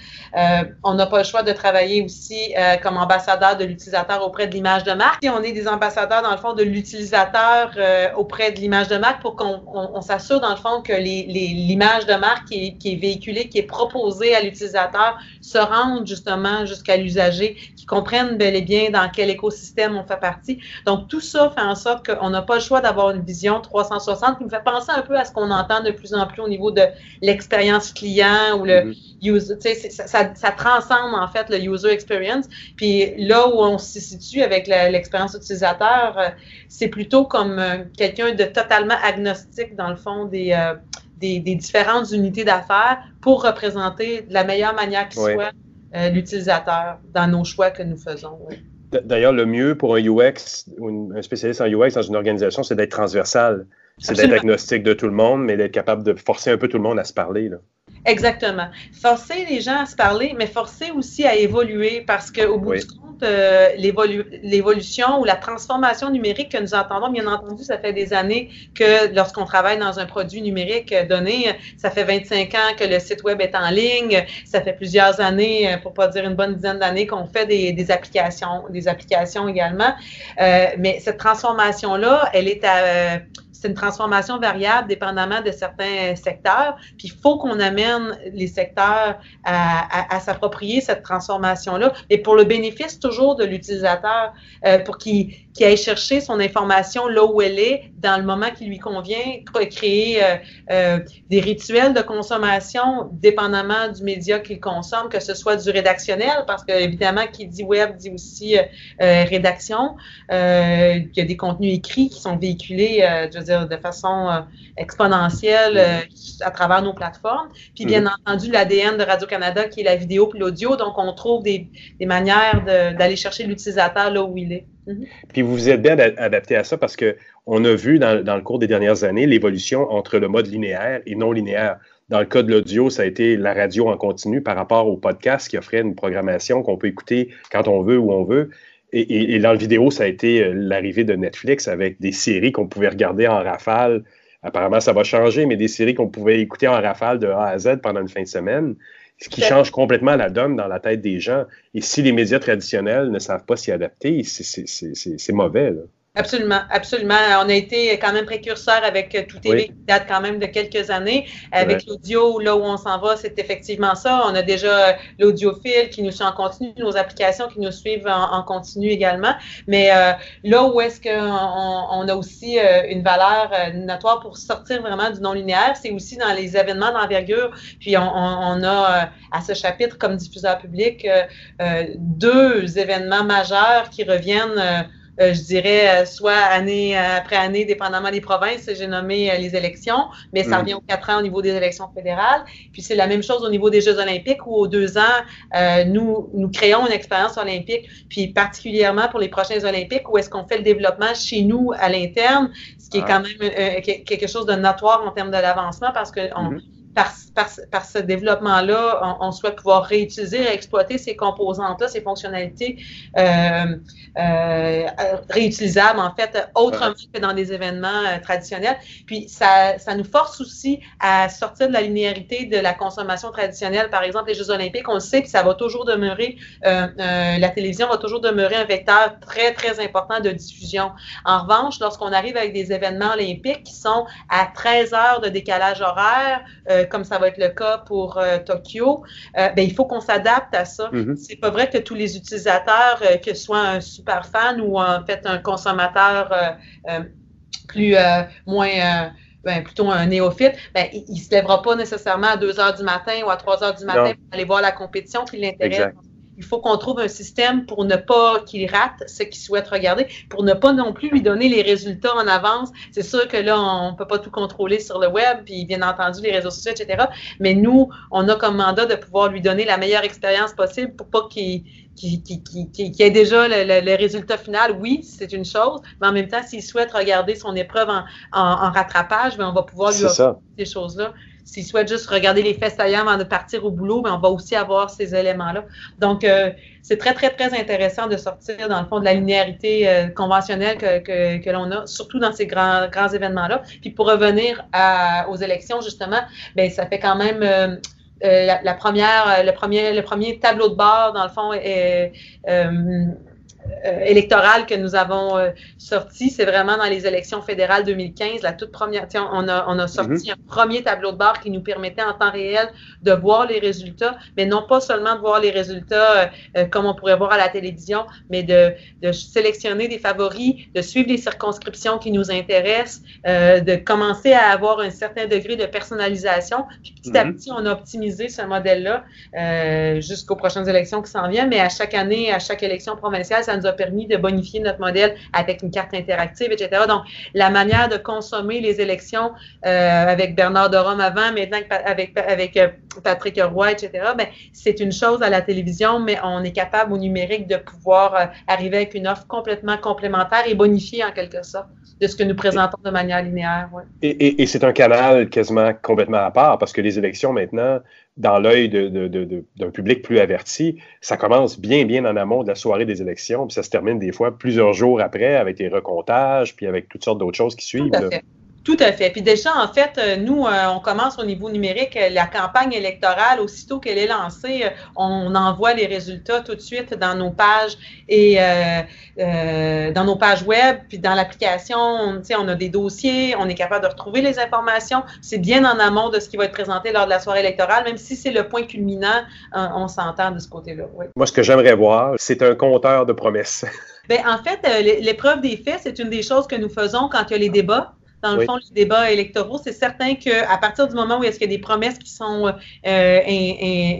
on n'a pas le choix de travailler aussi comme ambassadeur de l'utilisateur auprès de l'image de marque. Et on est des ambassadeurs, dans le fond, de l'utilisateur auprès de l'image de marque pour qu'on on, s'assure dans le fond que l'image de marque qui est, véhiculée, qui est proposée à l'utilisateur, se rende justement jusqu'à l'usager, qui comprenne bel et bien dans quel écosystème on fait partie. Donc tout ça fait en sorte qu'on n'a pas le choix d'avoir une vision 360 qui me fait penser un peu à ce qu'on entend de plus en plus au niveau de l'expérience client ou le mm-hmm. user. Ça, ça, transcende en fait le user experience. Puis là où on se situe avec l'expérience utilisateur, euh, c'est plutôt comme euh, quelqu'un de totalement agnostique, dans le fond, euh, des, des, différentes unités d'affaires pour représenter de la meilleure manière qui soit euh, l'utilisateur dans nos choix que nous faisons. D'ailleurs, le mieux pour un UX ou un spécialiste en UX dans une organisation, c'est d'être transversal. C'est d'être agnostique de tout le monde, mais d'être capable de forcer un peu tout le monde à se parler. Là. Exactement. Forcer les gens à se parler, mais forcer aussi à évoluer parce qu'au bout du compte, euh, l'évolution ou la transformation numérique que nous entendons, bien entendu, ça fait des années que lorsqu'on travaille dans un produit numérique donné, ça fait 25 ans que le site web est en ligne, ça fait plusieurs années, pour pas dire une bonne dizaine d'années, qu'on fait des, applications, des applications également. Euh, mais cette transformation-là, elle est à c'est une transformation variable dépendamment de certains secteurs. Puis il faut qu'on amène les secteurs à, s'approprier cette transformation-là, et pour le bénéfice toujours de l'utilisateur, euh, pour qu'il aille chercher son information là où elle est, dans le moment qui lui convient, créer euh, euh, des rituels de consommation dépendamment du média qu'il consomme, que ce soit du rédactionnel, parce que évidemment, qui dit web dit aussi rédaction. il y a des contenus écrits qui sont véhiculés, je veux dire, de façon euh, exponentielle euh, à travers nos plateformes. Puis, bien mm-hmm. entendu, l'ADN de Radio-Canada qui est la vidéo puis l'audio. Donc, on trouve des, des manières d'aller chercher l'utilisateur là où il est. Mm-hmm. Puis, vous vous êtes bien adapté à ça parce qu'on a vu dans, le cours des dernières années l'évolution entre le mode linéaire et non linéaire. Dans le cas de l'audio, ça a été la radio en continu par rapport au podcast qui offrait une programmation qu'on peut écouter quand on veut, où on veut. Et, dans le vidéo, ça a été euh, l'arrivée de Netflix avec des séries qu'on pouvait regarder en rafale. Apparemment, ça va changer, mais des séries qu'on pouvait écouter en rafale de A à Z pendant une fin de semaine, ce qui change complètement la donne dans la tête des gens. Et si les médias traditionnels ne savent pas s'y adapter, c'est mauvais. Là. Absolument, absolument. On a été quand même précurseur avec euh, Tout TV qui date quand même de quelques années. Avec l'audio, là où on s'en va, c'est effectivement ça. On a déjà euh, l'audiophile qui nous suit en continu, nos applications qui nous suivent en, continu également. Mais euh, là où est-ce qu'on on a aussi une valeur notoire pour sortir vraiment du non-linéaire, c'est aussi dans les événements d'envergure. Puis on, on, a à ce chapitre, comme diffuseur public, deux événements majeurs qui reviennent euh, je dirais, euh, soit année euh, après année, dépendamment des provinces. J'ai nommé les élections, mais ça mm. revient aux quatre ans au niveau des élections fédérales. Puis c'est la même chose au niveau des Jeux olympiques où aux deux ans, nous, nous créons une expérience olympique, puis particulièrement pour les prochains olympiques, où est-ce qu'on fait le développement chez nous à l'interne, ce qui est ah. quand même quelque chose de notoire en termes de l'avancement parce que on, mm-hmm par, ce développement-là, on, souhaite pouvoir réutiliser, exploiter ces composantes-là, ces fonctionnalités euh, euh, réutilisables, en fait, autrement que dans des événements euh, traditionnels. Puis, ça, ça nous force aussi à sortir de la linéarité de la consommation traditionnelle. Par exemple, les Jeux olympiques, on le sait, puis ça va toujours demeurer, la télévision va toujours demeurer un vecteur très, très important de diffusion. En revanche, lorsqu'on arrive avec des événements olympiques qui sont à 13 heures de décalage horaire, comme ça va être le cas pour euh, Tokyo, euh, ben, il faut qu'on s'adapte à ça. Mm-hmm. C'est pas vrai que tous les utilisateurs, euh, que ce soit un super fan ou en fait un consommateur plus moins ben, plutôt un néophyte, ben, il ne se lèvera pas nécessairement à 2 heures du matin ou à 3 heures du matin pour aller voir la compétition qui l'intéresse il faut qu'on trouve un système pour ne pas qu'il rate ce qu'il souhaite regarder, pour ne pas non plus lui donner les résultats en avance. C'est sûr que là, on ne peut pas tout contrôler sur le web, puis bien entendu les réseaux sociaux, etc. Mais nous, on a comme mandat de pouvoir lui donner la meilleure expérience possible pour pas qu'il qui, ait déjà le, résultat final, oui, c'est une chose, mais en même temps, s'il souhaite regarder son épreuve en, rattrapage, bien, on va pouvoir lui offrir ces choses-là. S'il souhaite juste regarder les faits saillants avant de partir au boulot, mais on va aussi avoir ces éléments-là. Donc, euh, c'est très, très, très intéressant de sortir, dans le fond, de la linéarité euh, conventionnelle que, que, que l'on a, surtout dans ces grands, grands événements-là. Puis pour revenir à, aux élections, justement, ben ça fait quand même... Euh, la, première, le premier, le premier tableau de bord, dans le fond, est, euh, électorale que nous avons euh, sorti, c'est vraiment dans les élections fédérales 2015, la toute première. On a, on a sorti mhm. un premier tableau de bord qui nous permettait en temps réel de voir les résultats, mais non pas seulement de voir les résultats euh, comme on pourrait voir à la télévision, mais de, de, sélectionner des favoris, de suivre les circonscriptions qui nous intéressent, de commencer à avoir un certain degré de personnalisation. Puis petit à mhm. petit, on a optimisé ce modèle-là jusqu'aux prochaines élections qui s'en viennent, mais à chaque année, à chaque élection provinciale, ça nous a permis de bonifier notre modèle avec une carte interactive, etc. Donc, la manière de consommer les élections euh, avec Bernard de Rome avant, maintenant avec, avec euh, Patrick Roy, etc., ben, c'est une chose à la télévision, mais on est capable au numérique de pouvoir euh, arriver avec une offre complètement complémentaire et bonifiée en quelque sorte de ce que nous présentons de manière linéaire. Et, et c'est un canal quasiment complètement à part parce que les élections maintenant, dans l'œil d'un public plus averti, ça commence bien, bien en amont de la soirée des élections, puis ça se termine des fois plusieurs jours après avec des recomptages, puis avec toutes sortes d'autres choses qui suivent. Tout à fait. Puis déjà, en fait, euh, nous, euh, on commence au niveau numérique. Euh, la campagne électorale, aussitôt qu'elle est lancée, on envoie les résultats tout de suite dans nos pages et dans nos pages web, puis dans l'application, on, on a des dossiers, on est capable de retrouver les informations. C'est bien en amont de ce qui va être présenté lors de la soirée électorale, même si c'est le point culminant, on s'entend de ce côté-là. Moi, ce que j'aimerais voir, c'est un compteur de promesses. Bien, en fait, l'épreuve des faits, c'est une des choses que nous faisons quand il y a les débats. Dans le fond, les débats électoraux. C'est certain qu'à partir du moment où est-ce qu'il y a des promesses qui sont euh,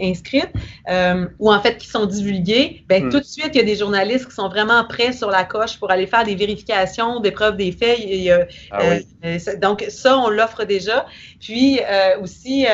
inscrites euh, ou en fait qui sont divulguées, ben, hmm. tout de suite, il y a des journalistes qui sont vraiment prêts sur la coche pour aller faire des vérifications, des preuves des faits. Ah euh, donc, ça, on l'offre déjà. Puis aussi,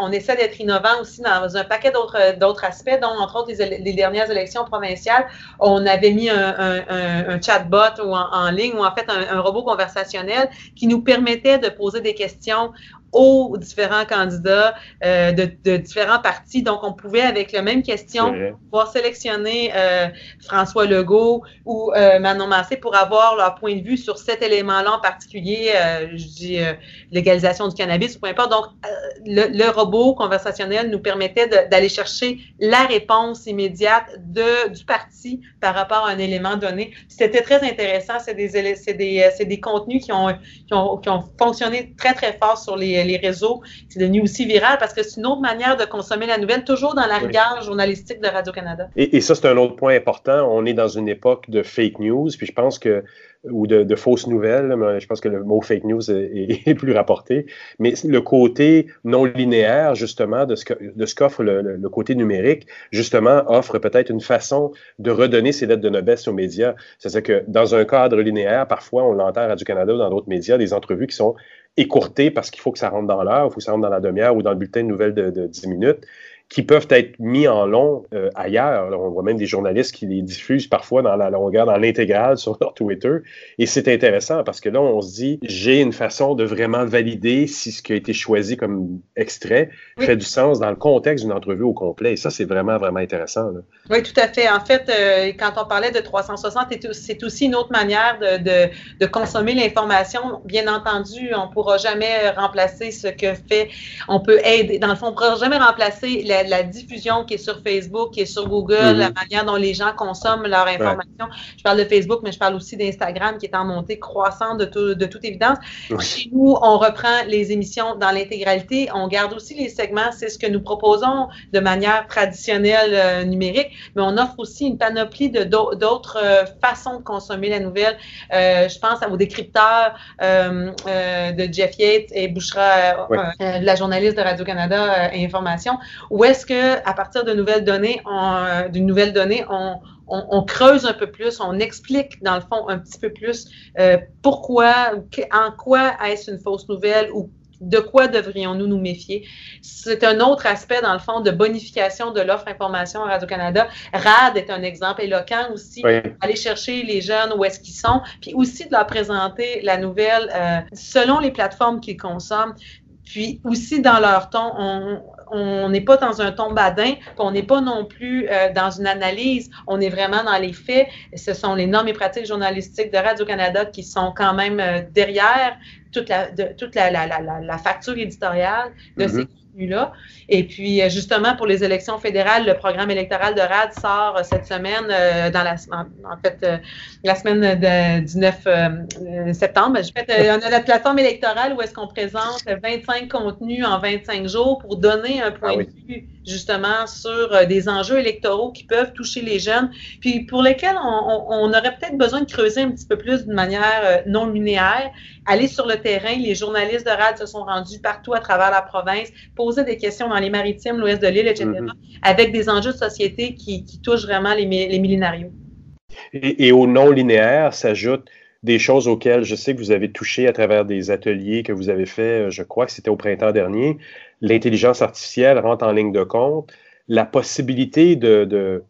on essaie d'être innovant aussi dans un paquet d'autres aspects, dont entre autres les, dernières élections provinciales, on avait mis un, chatbot ou en, ligne ou en fait un, un robot conversationnel qui nous permettait de poser des questions aux différents candidats euh, de, différents partis. Donc, on pouvait, avec la même question, pouvoir sélectionner euh, François Legault ou euh, Manon Massé pour avoir leur point de vue sur cet élément-là en particulier, je dis légalisation du cannabis ou peu importe. Donc, le, robot conversationnel nous permettait d'aller chercher la réponse immédiate de, du parti par rapport à un élément donné. C'était très intéressant. C'est des, des, des contenus qui ont, qui ont, qui ont fonctionné très, très fort sur les les réseaux. C'est devenu aussi viral parce que c'est une autre manière de consommer la nouvelle, toujours dans la rigueur journalistique de Radio-Canada. Et, ça, c'est un autre point important. On est dans une époque de fake news, puis je pense que ou de, fausses nouvelles, mais je pense que le mot fake news est, (laughs) plus rapporté. Mais le côté non linéaire, justement, de ce, de ce qu'offre le, côté numérique, justement, offre peut-être une façon de redonner ses lettres de noblesse aux médias. C'est-à-dire que dans un cadre linéaire, parfois, on l'entend à Radio-Canada ou dans d'autres médias, des entrevues qui sont écourté parce qu'il faut que ça rentre dans l'heure, il faut que ça rentre dans la demi-heure ou dans le bulletin de nouvelles de, de 10 minutes qui peuvent être mis en long euh, ailleurs. on voit même des journalistes qui les diffusent parfois dans la longueur, dans l'intégrale (laughs) sur leur Twitter. Et c'est intéressant parce que là, on se dit, j'ai une façon de vraiment valider si ce qui a été choisi comme extrait fait du sens dans le contexte d'une entrevue au complet. Et ça, c'est vraiment, vraiment intéressant. Oui, tout à fait. En fait, euh, quand on parlait de 360, c'est aussi une autre manière de, de, consommer l'information. Bien entendu, on ne pourra jamais remplacer ce que fait, on peut aider. Dans le fond, on ne pourra jamais remplacer la la, diffusion qui est sur Facebook, qui est sur Google, la mhm. manière dont les gens consomment leur information. Je parle de Facebook, mais je parle aussi d'Instagram qui est en montée croissante de, de toute évidence. Chez nous, on reprend les émissions dans l'intégralité. On garde aussi les segments. C'est ce que nous proposons de manière traditionnelle euh, numérique, mais on offre aussi une panoplie de d'autres euh, façons de consommer la nouvelle. Euh, je pense aux décrypteurs de Jeff Yates et Bouchera, la journaliste de Radio-Canada Information, où est-ce que à partir de nouvelles données, d'une nouvelle donnée, on, creuse un peu plus, on explique dans le fond un petit peu plus euh, pourquoi, en quoi est-ce une fausse nouvelle ou de quoi devrions-nous nous méfier? C'est un autre aspect, dans le fond, de bonification de l'offre information à Radio-Canada. RAD est un exemple éloquent aussi. Aller chercher les jeunes où est-ce qu'ils sont, puis aussi de leur présenter la nouvelle euh, selon les plateformes qu'ils consomment. Puis aussi dans leur ton, on n'est pas dans un ton badin, on n'est pas non plus euh, dans une analyse, on est vraiment dans les faits. Ce sont les normes et pratiques journalistiques de Radio-Canada qui sont quand même euh, derrière toute la, de, toute la, la, la, la, facture éditoriale de ces Et puis, euh, justement, pour les élections fédérales, le programme électoral de RAD sort euh, cette semaine, euh, dans la, en, fait, la semaine du 9 septembre. on a la plateforme électorale où est-ce qu'on présente 25 contenus en 25 jours pour donner un point ah de vue justement sur des enjeux électoraux qui peuvent toucher les jeunes, puis pour lesquels on, on aurait peut-être besoin de creuser un petit peu plus d'une manière non linéaire, aller sur le terrain. Les journalistes de RAD se sont rendus partout à travers la province poser des questions dans les maritimes, l'ouest de l'île, etc., mm-hmm. avec des enjeux de société qui, touchent vraiment les, les millénarios. Et, au non linéaire s'ajoutent des choses auxquelles je sais que vous avez touché à travers des ateliers que vous avez fait, je crois que c'était au printemps dernier. L'intelligence artificielle rentre en ligne de compte. La possibilité de, de,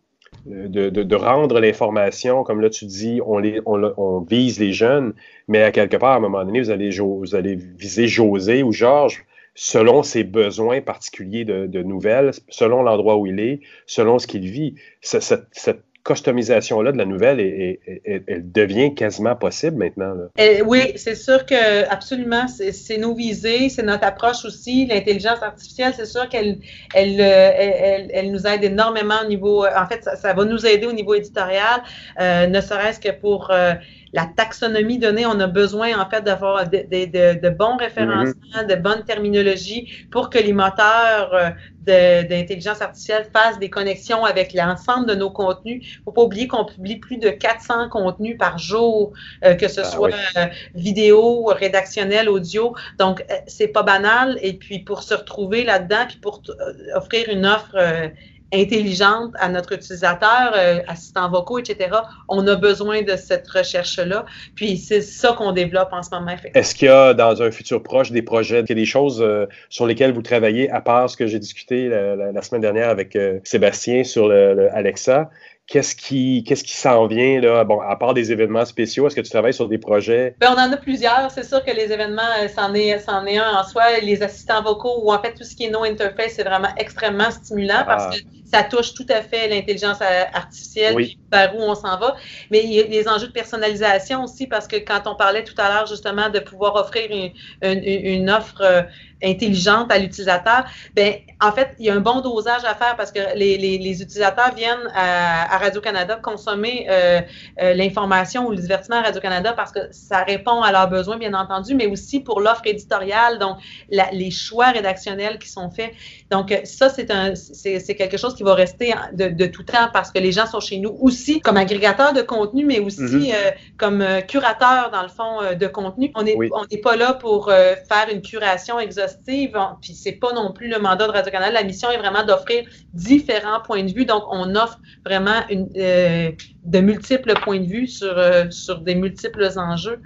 de, rendre l'information, comme là tu dis, on, les, on, vise les jeunes, mais à quelque part, à un moment donné, vous allez, vous allez viser José ou Georges selon ses besoins particuliers de, nouvelles, selon l'endroit où il est, selon ce qu'il vit. Cette, cette, customisation-là de la nouvelle, elle devient quasiment possible maintenant. Eh, oui, c'est sûr que absolument, c'est nos visées, c'est notre approche aussi. L'intelligence artificielle, c'est sûr qu'elle elle, elle, elle, nous aide énormément au niveau, en fait, ça, va nous aider au niveau éditorial, euh, ne serait-ce que pour euh, la taxonomie donnée, on a besoin en fait d'avoir de, bons référencements, mm-hmm. de bonnes terminologies pour que les moteurs euh, d'intelligence artificielle fasse des connexions avec l'ensemble de nos contenus. Il ne faut pas oublier qu'on publie plus de 400 contenus par jour, euh, que ce ah soit euh, vidéo, rédactionnel, audio. Donc, euh, c'est pas banal. Et puis, pour se retrouver là-dedans, puis pour offrir une offre intelligente à notre utilisateur, euh, assistants vocaux, etc., on a besoin de cette recherche-là. Puis c'est ça qu'on développe en ce moment. Est-ce qu'il y a dans un futur proche des projets, des choses euh, sur lesquelles vous travaillez, à part ce que j'ai discuté la, semaine dernière avec euh, Sébastien sur le Alexa? Qu'est-ce qui, qu'est-ce qui s'en vient, là? Bon, à part des événements spéciaux, est-ce que tu travailles sur des projets? Bien, on en a plusieurs. C'est sûr que les événements, euh, c'en est, c'en est un en soi. Les assistants vocaux ou en fait tout ce qui est no interface, c'est vraiment extrêmement stimulant parce ah. que ça touche tout à fait l'intelligence artificielle, oui. Par où on s'en va. Mais il y a des enjeux de personnalisation aussi parce que quand on parlait tout à l'heure justement de pouvoir offrir une, offre euh, intelligente à l'utilisateur, ben en fait, il y a un bon dosage à faire parce que les, utilisateurs viennent à, Radio-Canada consommer euh, euh, l'information ou le divertissement à Radio-Canada parce que ça répond à leurs besoins, bien entendu, mais aussi pour l'offre éditoriale, donc les choix rédactionnels qui sont faits. Donc, euh, ça, c'est un c'est quelque chose qui va rester de, de, tout temps parce que les gens sont chez nous aussi comme agrégateurs de contenu, mais aussi mm-hmm. euh, comme euh, curateurs, dans le fond, de contenu. On n'est on n'est pas là pour faire une curation exhaustive, puis c'est pas non plus le mandat de Radio-Canada. La mission est vraiment d'offrir différents points de vue. Donc, on offre vraiment une, de multiples points de vue sur, sur des multiples enjeux.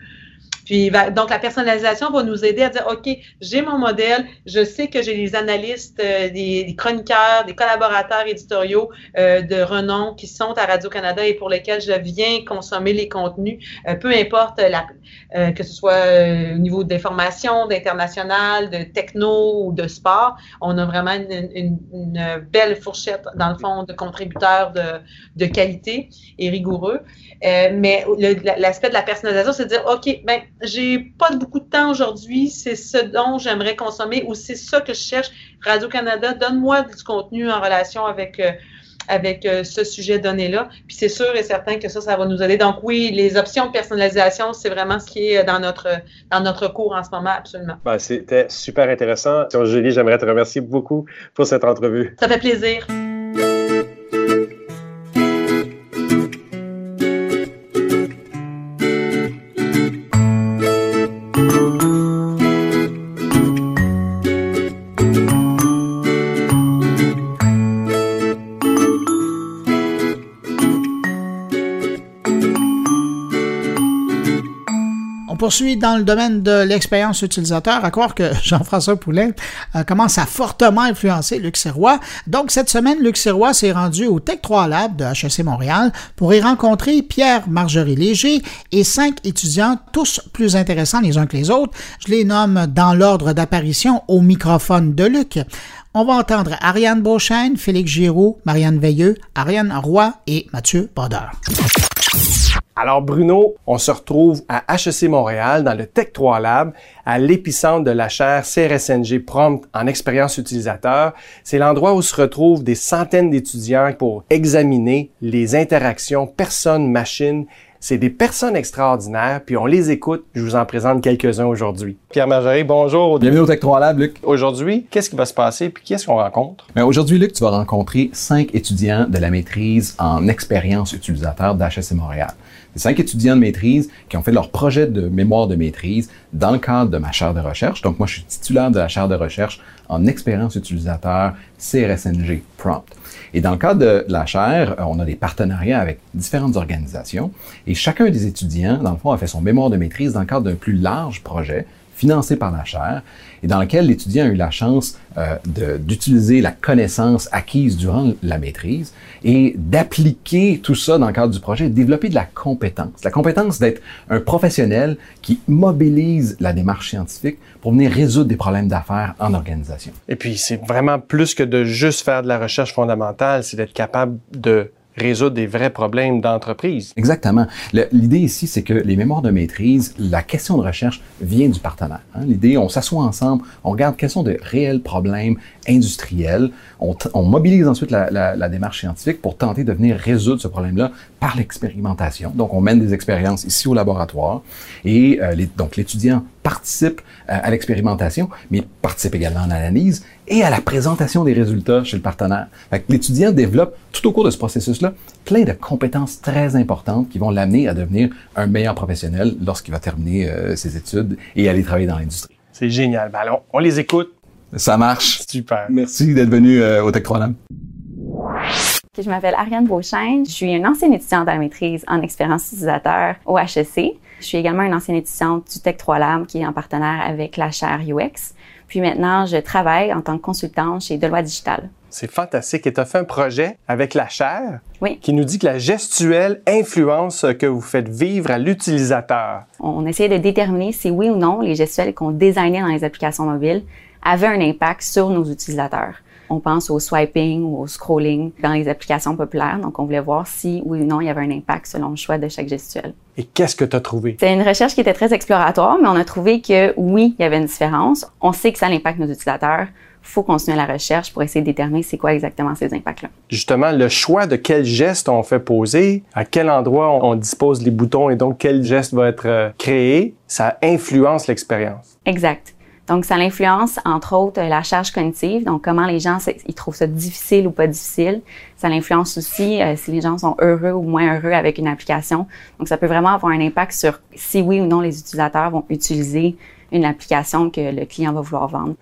Puis, donc, la personnalisation va nous aider à dire, OK, j'ai mon modèle, je sais que j'ai les analystes, euh, des, chroniqueurs, des collaborateurs éditoriaux euh, de renom qui sont à Radio-Canada et pour lesquels je viens consommer les contenus, euh, peu importe que ce soit au niveau d'information, d'international, de techno ou de sport, on a vraiment une, belle fourchette, dans le fond, de contributeurs de, de qualité et rigoureux. mais l'aspect de la personnalisation, c'est de dire, OK, ben j'ai pas beaucoup de temps aujourd'hui, c'est ce dont j'aimerais consommer ou c'est ça que je cherche. Radio-Canada, donne-moi du contenu en relation avec, euh, avec euh, ce sujet donné-là. Puis c'est sûr et certain que ça, ça va nous aider. Donc oui, les options de personnalisation, c'est vraiment ce qui est dans notre, dans notre cours en ce moment, absolument. Ben, C'était super intéressant. Julie, j'aimerais te remercier beaucoup pour cette entrevue. Ça fait plaisir. Poursuit dans le domaine de l'expérience utilisateur, à croire que (laughs) Jean-François Poulin euh, commence à fortement influencer Luc Sirois. Donc, cette semaine, Luc Sirois s'est rendu au Tech 3 Lab de HEC Montréal pour y rencontrer Pierre-Marjorie Léger et cinq étudiants, tous plus intéressants les uns que les autres. Je les nomme dans l'ordre d'apparition au microphone de Luc. On va entendre Ariane Beauchesne, Félix Giroux, Marianne Veilleux, Ariane Roy et Mathieu Brodeur. Alors Bruno, on se retrouve à HEC Montréal dans le Tech 3 Lab, à l'épicentre de la chaire CRSNG Prompt en expérience utilisateur. C'est l'endroit où se retrouvent des centaines d'étudiants pour examiner les interactions personne-machine c'est des personnes extraordinaires, puis on les écoute. Je vous en présente quelques-uns aujourd'hui. Pierre-Marjorie, bonjour. Bienvenue au Tech 3 Lab, Luc. Aujourd'hui, qu'est-ce qui va se passer, puis qui est-ce qu'on rencontre? Ben, aujourd'hui, Luc, tu vas rencontrer cinq étudiants de la maîtrise en expérience utilisateur d'HSC Montréal. Cinq étudiants de maîtrise qui ont fait leur projet de mémoire de maîtrise dans le cadre de ma chaire de recherche. Donc, moi, je suis titulaire de la chaire de recherche en expérience utilisateur CRSNG Prompt. Et dans le cadre de la chaire, euh, on a des partenariats avec différentes organisations et chacun des étudiants, dans le fond, a fait son mémoire de maîtrise dans le cadre d'un plus large projet financé par la chaire et dans lequel l'étudiant a eu la chance euh, d'utiliser la connaissance acquise durant la maîtrise et d'appliquer tout ça dans le cadre du projet, de développer de la compétence. La compétence d'être un professionnel qui mobilise la démarche scientifique pour venir résoudre des problèmes d'affaires en organisation. Et puis, c'est vraiment plus que de juste faire de la recherche fondamentale, c'est d'être capable de résoudre des vrais problèmes d'entreprise. Exactement. L'idée ici, c'est que les mémoires de maîtrise, la question de recherche vient du partenaire. Hein. L'idée, on s'assoit ensemble, on regarde quels sont de réels problèmes industriels, on, mobilise ensuite la, démarche scientifique pour tenter de venir résoudre ce problème-là par l'expérimentation. Donc, on mène des expériences ici au laboratoire et euh, donc l'étudiant participe euh, à l'expérimentation, mais participe également à l'analyse et à la présentation des résultats chez le partenaire. L'étudiant développe tout au cours de ce processus-là plein de compétences très importantes qui vont l'amener à devenir un meilleur professionnel lorsqu'il va terminer euh, ses études et aller travailler dans l'industrie. C'est génial. Ben alors, on les écoute. Ça marche. Super. Merci d'être venu euh, au Tech 3 Lab. Je m'appelle Ariane Beauchesne. Je suis une ancienne étudiante à la maîtrise en expérience utilisateur au HEC. Je suis également une ancienne étudiante du Tech 3 Lab qui est en partenaire avec la chaire UX. Puis maintenant, je travaille en tant que consultante chez Deloitte Digital. C'est fantastique. Et tu as fait un projet avec la chaire Oui. qui nous dit que la gestuelle influence ce que vous faites vivre à l'utilisateur. On essayait de déterminer si oui ou non les gestuels qu'on designait dans les applications mobiles avaient un impact sur nos utilisateurs. On pense au swiping ou au scrolling dans les applications populaires. Donc, on voulait voir si oui ou non il y avait un impact selon le choix de chaque gestuel. Et qu'est-ce que tu as trouvé? C'est une recherche qui était très exploratoire, mais on a trouvé que oui, il y avait une différence. On sait que ça impacte nos utilisateurs. faut continuer la recherche pour essayer de déterminer c'est quoi exactement ces impacts-là. Justement, le choix de quel geste on fait poser, à quel endroit on, on dispose les boutons et donc quel geste va être euh, créé, ça influence l'expérience. Exact. Donc, ça l'influence, entre autres, la charge cognitive, donc comment les gens ils trouvent ça difficile ou pas difficile. Ça l'influence aussi euh, si les gens sont heureux ou moins heureux avec une application. Donc, ça peut vraiment avoir un impact sur si oui ou non les utilisateurs vont utiliser une application que le client va vouloir vendre.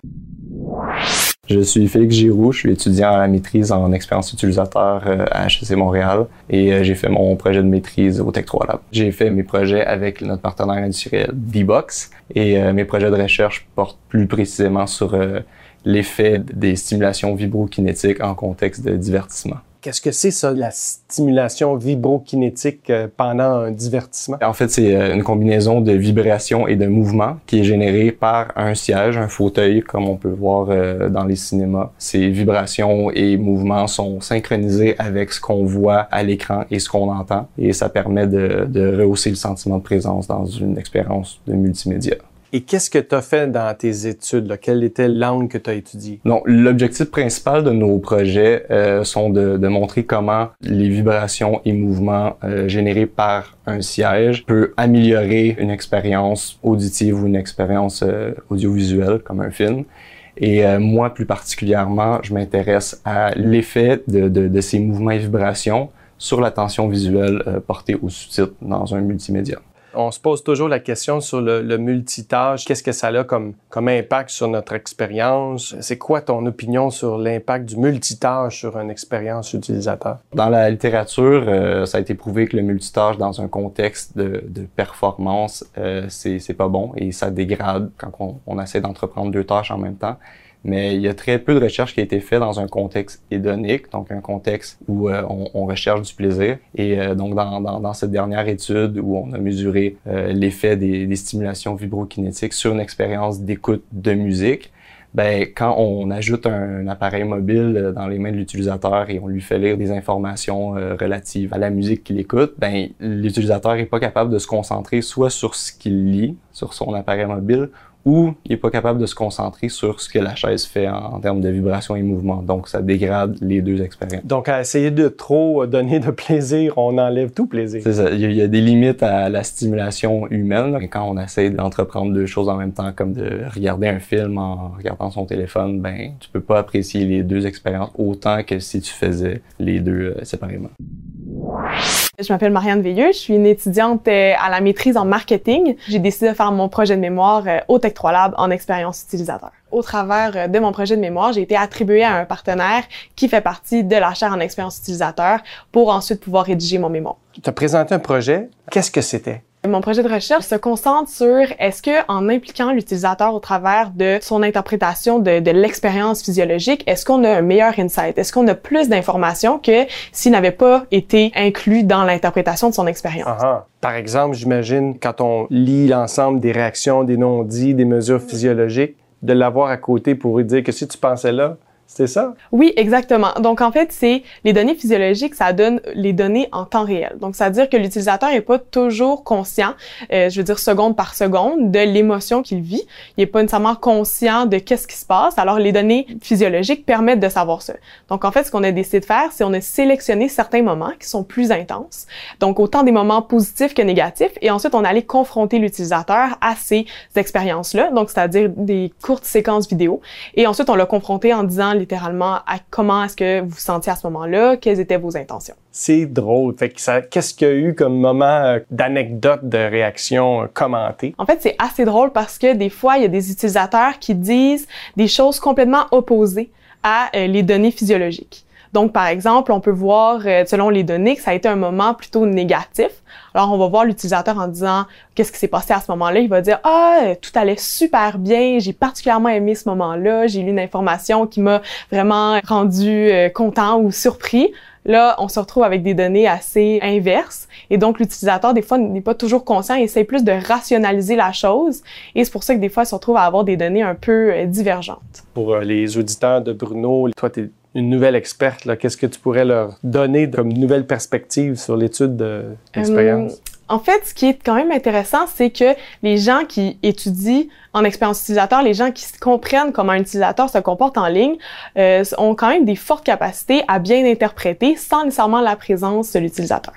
Je suis Félix Giroux, je suis étudiant à la maîtrise en expérience utilisateur euh, à HEC Montréal et euh, j'ai fait mon projet de maîtrise au Tech 3 Lab. J'ai fait mes projets avec notre partenaire industriel V-Box et euh, mes projets de recherche portent plus précisément sur l'effet des stimulations vibrokinétiques en contexte de divertissement. Qu'est-ce que c'est ça, la stimulation vibrokinétique euh, pendant un divertissement? En fait, c'est euh, une combinaison de vibrations et de mouvements qui est générée par un siège, un fauteuil, comme on peut voir euh, dans les cinémas. Ces vibrations et mouvements sont synchronisés avec ce qu'on voit à l'écran et ce qu'on entend, et ça permet de, de rehausser le sentiment de présence dans une expérience de multimédia. Et qu'est-ce que tu as fait dans tes études? Là? Quelle était l'angle que tu as étudié? Donc, l'objectif principal de nos projets euh, sont de, de, montrer comment les vibrations et mouvements euh, générés par un siège peut améliorer une expérience auditive ou une expérience euh, audiovisuelle comme un film. Et euh, moi, plus particulièrement, je m'intéresse à l'effet de, de, de, ces mouvements et vibrations sur l'attention visuelle euh, portée au sous-titres dans un multimédia on se pose toujours la question sur le, multitâche. Qu'est-ce que ça a comme, impact sur notre expérience? C'est quoi ton opinion sur l'impact du multitâche sur une expérience utilisateur? Dans la littérature, euh, ça a été prouvé que le multitâche dans un contexte de, performance, euh, c'est pas bon et ça dégrade quand on essaie d'entreprendre deux tâches en même temps mais il y a très peu de recherche qui a été faite dans un contexte hédonique, donc un contexte où euh, on, recherche du plaisir. Et euh, donc dans, cette dernière étude où on a mesuré euh, l'effet des, stimulations vibrokinétiques sur une expérience d'écoute de musique, ben quand on ajoute un, un, appareil mobile dans les mains de l'utilisateur et on lui fait lire des informations relatives à la musique qu'il écoute, ben l'utilisateur est pas capable de se concentrer soit sur ce qu'il lit sur son appareil mobile ou il n'est pas capable de se concentrer sur ce que la chaise fait en, en, termes de vibration et mouvement. Donc, ça dégrade les deux expériences. Donc, à essayer de trop donner de plaisir, on enlève tout plaisir. C'est ça. Il y, a des limites à la stimulation humaine. Et quand on essaie d'entreprendre deux choses en même temps, comme de regarder un film en regardant son téléphone, ben, tu peux pas apprécier les deux expériences autant que si tu faisais les deux euh, séparément. Je m'appelle Marianne Veilleux, je suis une étudiante euh, à la maîtrise en marketing. J'ai décidé de faire mon projet de mémoire euh, au Tech 3 Lab en expérience utilisateur. Au travers euh, de mon projet de mémoire, j'ai été attribuée à un partenaire qui fait partie de la chaire en expérience utilisateur pour ensuite pouvoir rédiger mon mémoire. Tu as présenté un projet. Qu'est-ce que c'était? Mon projet de recherche se concentre sur est-ce que, en impliquant l'utilisateur au travers de son interprétation de, l'expérience physiologique, est-ce qu'on a un meilleur insight? Est-ce qu'on a plus d'informations que s'il n'avait pas été inclus dans l'interprétation de son expérience? Uh-huh. Par exemple, j'imagine quand on lit l'ensemble des réactions, des non-dits, des mesures physiologiques, de l'avoir à côté pour lui dire que si tu pensais là, C'est ça? Oui, exactement. Donc, en fait, c'est les données physiologiques, ça donne les données en temps réel. Donc, c'est-à-dire que l'utilisateur n'est pas toujours conscient, euh, je veux dire seconde par seconde, de l'émotion qu'il vit. Il n'est pas nécessairement conscient de qu'est-ce qui se passe. Alors, les données physiologiques permettent de savoir ça. Donc, en fait, ce qu'on a décidé de faire, c'est on a sélectionné certains moments qui sont plus intenses. Donc, autant des moments positifs que négatifs. Et ensuite, on allait confronter l'utilisateur à ces expériences-là. Donc, c'est-à-dire des courtes séquences vidéo. Et ensuite, on l'a confronté en disant littéralement à comment est-ce que vous vous sentiez à ce moment-là, quelles étaient vos intentions? C'est drôle. Fait que ça, qu'est-ce qu'il y a eu comme moment euh, d'anecdote, de réaction euh, commentée? En fait, c'est assez drôle parce que des fois, il y a des utilisateurs qui disent des choses complètement opposées à euh, les données physiologiques. Donc, par exemple, on peut voir, euh, selon les données, que ça a été un moment plutôt négatif. Alors, on va voir l'utilisateur en disant qu'est-ce qui s'est passé à ce moment-là? Il va dire ah tout allait super bien, j'ai particulièrement aimé ce moment-là, j'ai lu une information qui m'a vraiment rendu euh, content ou surpris. Là, on se retrouve avec des données assez inverses. Et donc, l'utilisateur, des fois, n'est pas toujours conscient et essaie plus de rationaliser la chose. Et c'est pour ça que des fois, il se retrouve à avoir des données un peu euh, divergentes. Pour les auditeurs de Bruno, toi, tu es une nouvelle experte. là. Qu'est-ce que tu pourrais leur donner comme nouvelle perspective sur l'étude d'expérience? Euh, en fait, ce qui est quand même intéressant, c'est que les gens qui étudient en expérience utilisateur, les gens qui comprennent comment un utilisateur se comporte en ligne, euh, ont quand même des fortes capacités à bien interpréter sans nécessairement la présence de l'utilisateur.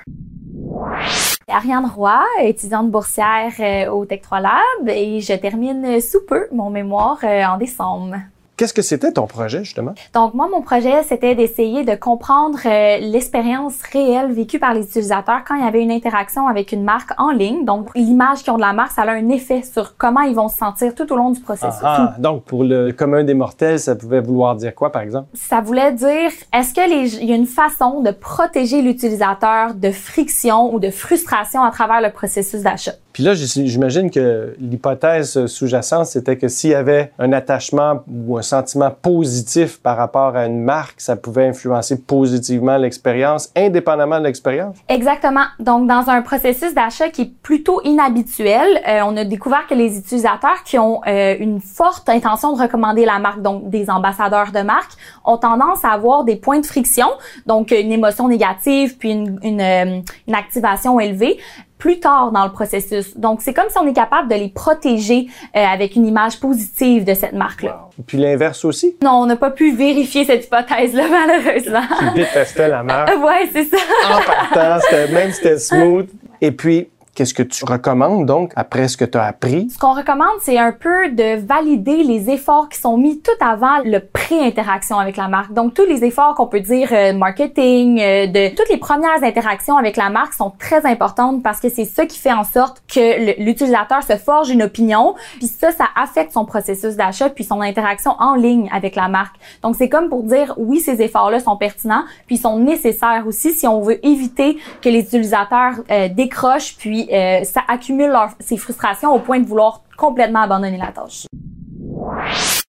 Ariane Roy, étudiante boursière euh, au Tech 3 Lab et je termine sous peu mon mémoire euh, en décembre. Qu'est-ce que c'était ton projet, justement? Donc, moi, mon projet, c'était d'essayer de comprendre euh, l'expérience réelle vécue par les utilisateurs quand il y avait une interaction avec une marque en ligne. Donc, l'image qu'ils ont de la marque, ça a un effet sur comment ils vont se sentir tout au long du processus. Ah, donc, pour le commun des mortels, ça pouvait vouloir dire quoi, par exemple? Ça voulait dire, est-ce que les, il y a une façon de protéger l'utilisateur de friction ou de frustration à travers le processus d'achat? Puis là, j'imagine que l'hypothèse sous-jacente, c'était que s'il y avait un attachement ou un sentiment positif par rapport à une marque, ça pouvait influencer positivement l'expérience, indépendamment de l'expérience? Exactement. Donc, dans un processus d'achat qui est plutôt inhabituel, euh, on a découvert que les utilisateurs qui ont euh, une forte intention de recommander la marque, donc des ambassadeurs de marque, ont tendance à avoir des points de friction, donc une émotion négative puis une, une, euh, une activation élevée plus tard dans le processus. Donc, c'est comme si on est capable de les protéger euh, avec une image positive de cette marque-là. Puis l'inverse aussi? Non, on n'a pas pu vérifier cette hypothèse-là, (laughs) malheureusement. Tu détestais la marque. (laughs) ouais, c'est ça. En partant, c'était, même c'était smooth. Et puis, Qu'est-ce que tu recommandes donc après ce que tu as appris? Ce qu'on recommande, c'est un peu de valider les efforts qui sont mis tout avant le pré-interaction avec la marque. Donc, tous les efforts qu'on peut dire euh, marketing, euh, de toutes les premières interactions avec la marque sont très importantes parce que c'est ça qui fait en sorte que l'utilisateur se forge une opinion. Puis ça, ça affecte son processus d'achat puis son interaction en ligne avec la marque. Donc, c'est comme pour dire oui, ces efforts-là sont pertinents puis sont nécessaires aussi si on veut éviter que les utilisateurs euh, décrochent puis euh, ça accumule leur, ces frustrations au point de vouloir complètement abandonner la tâche.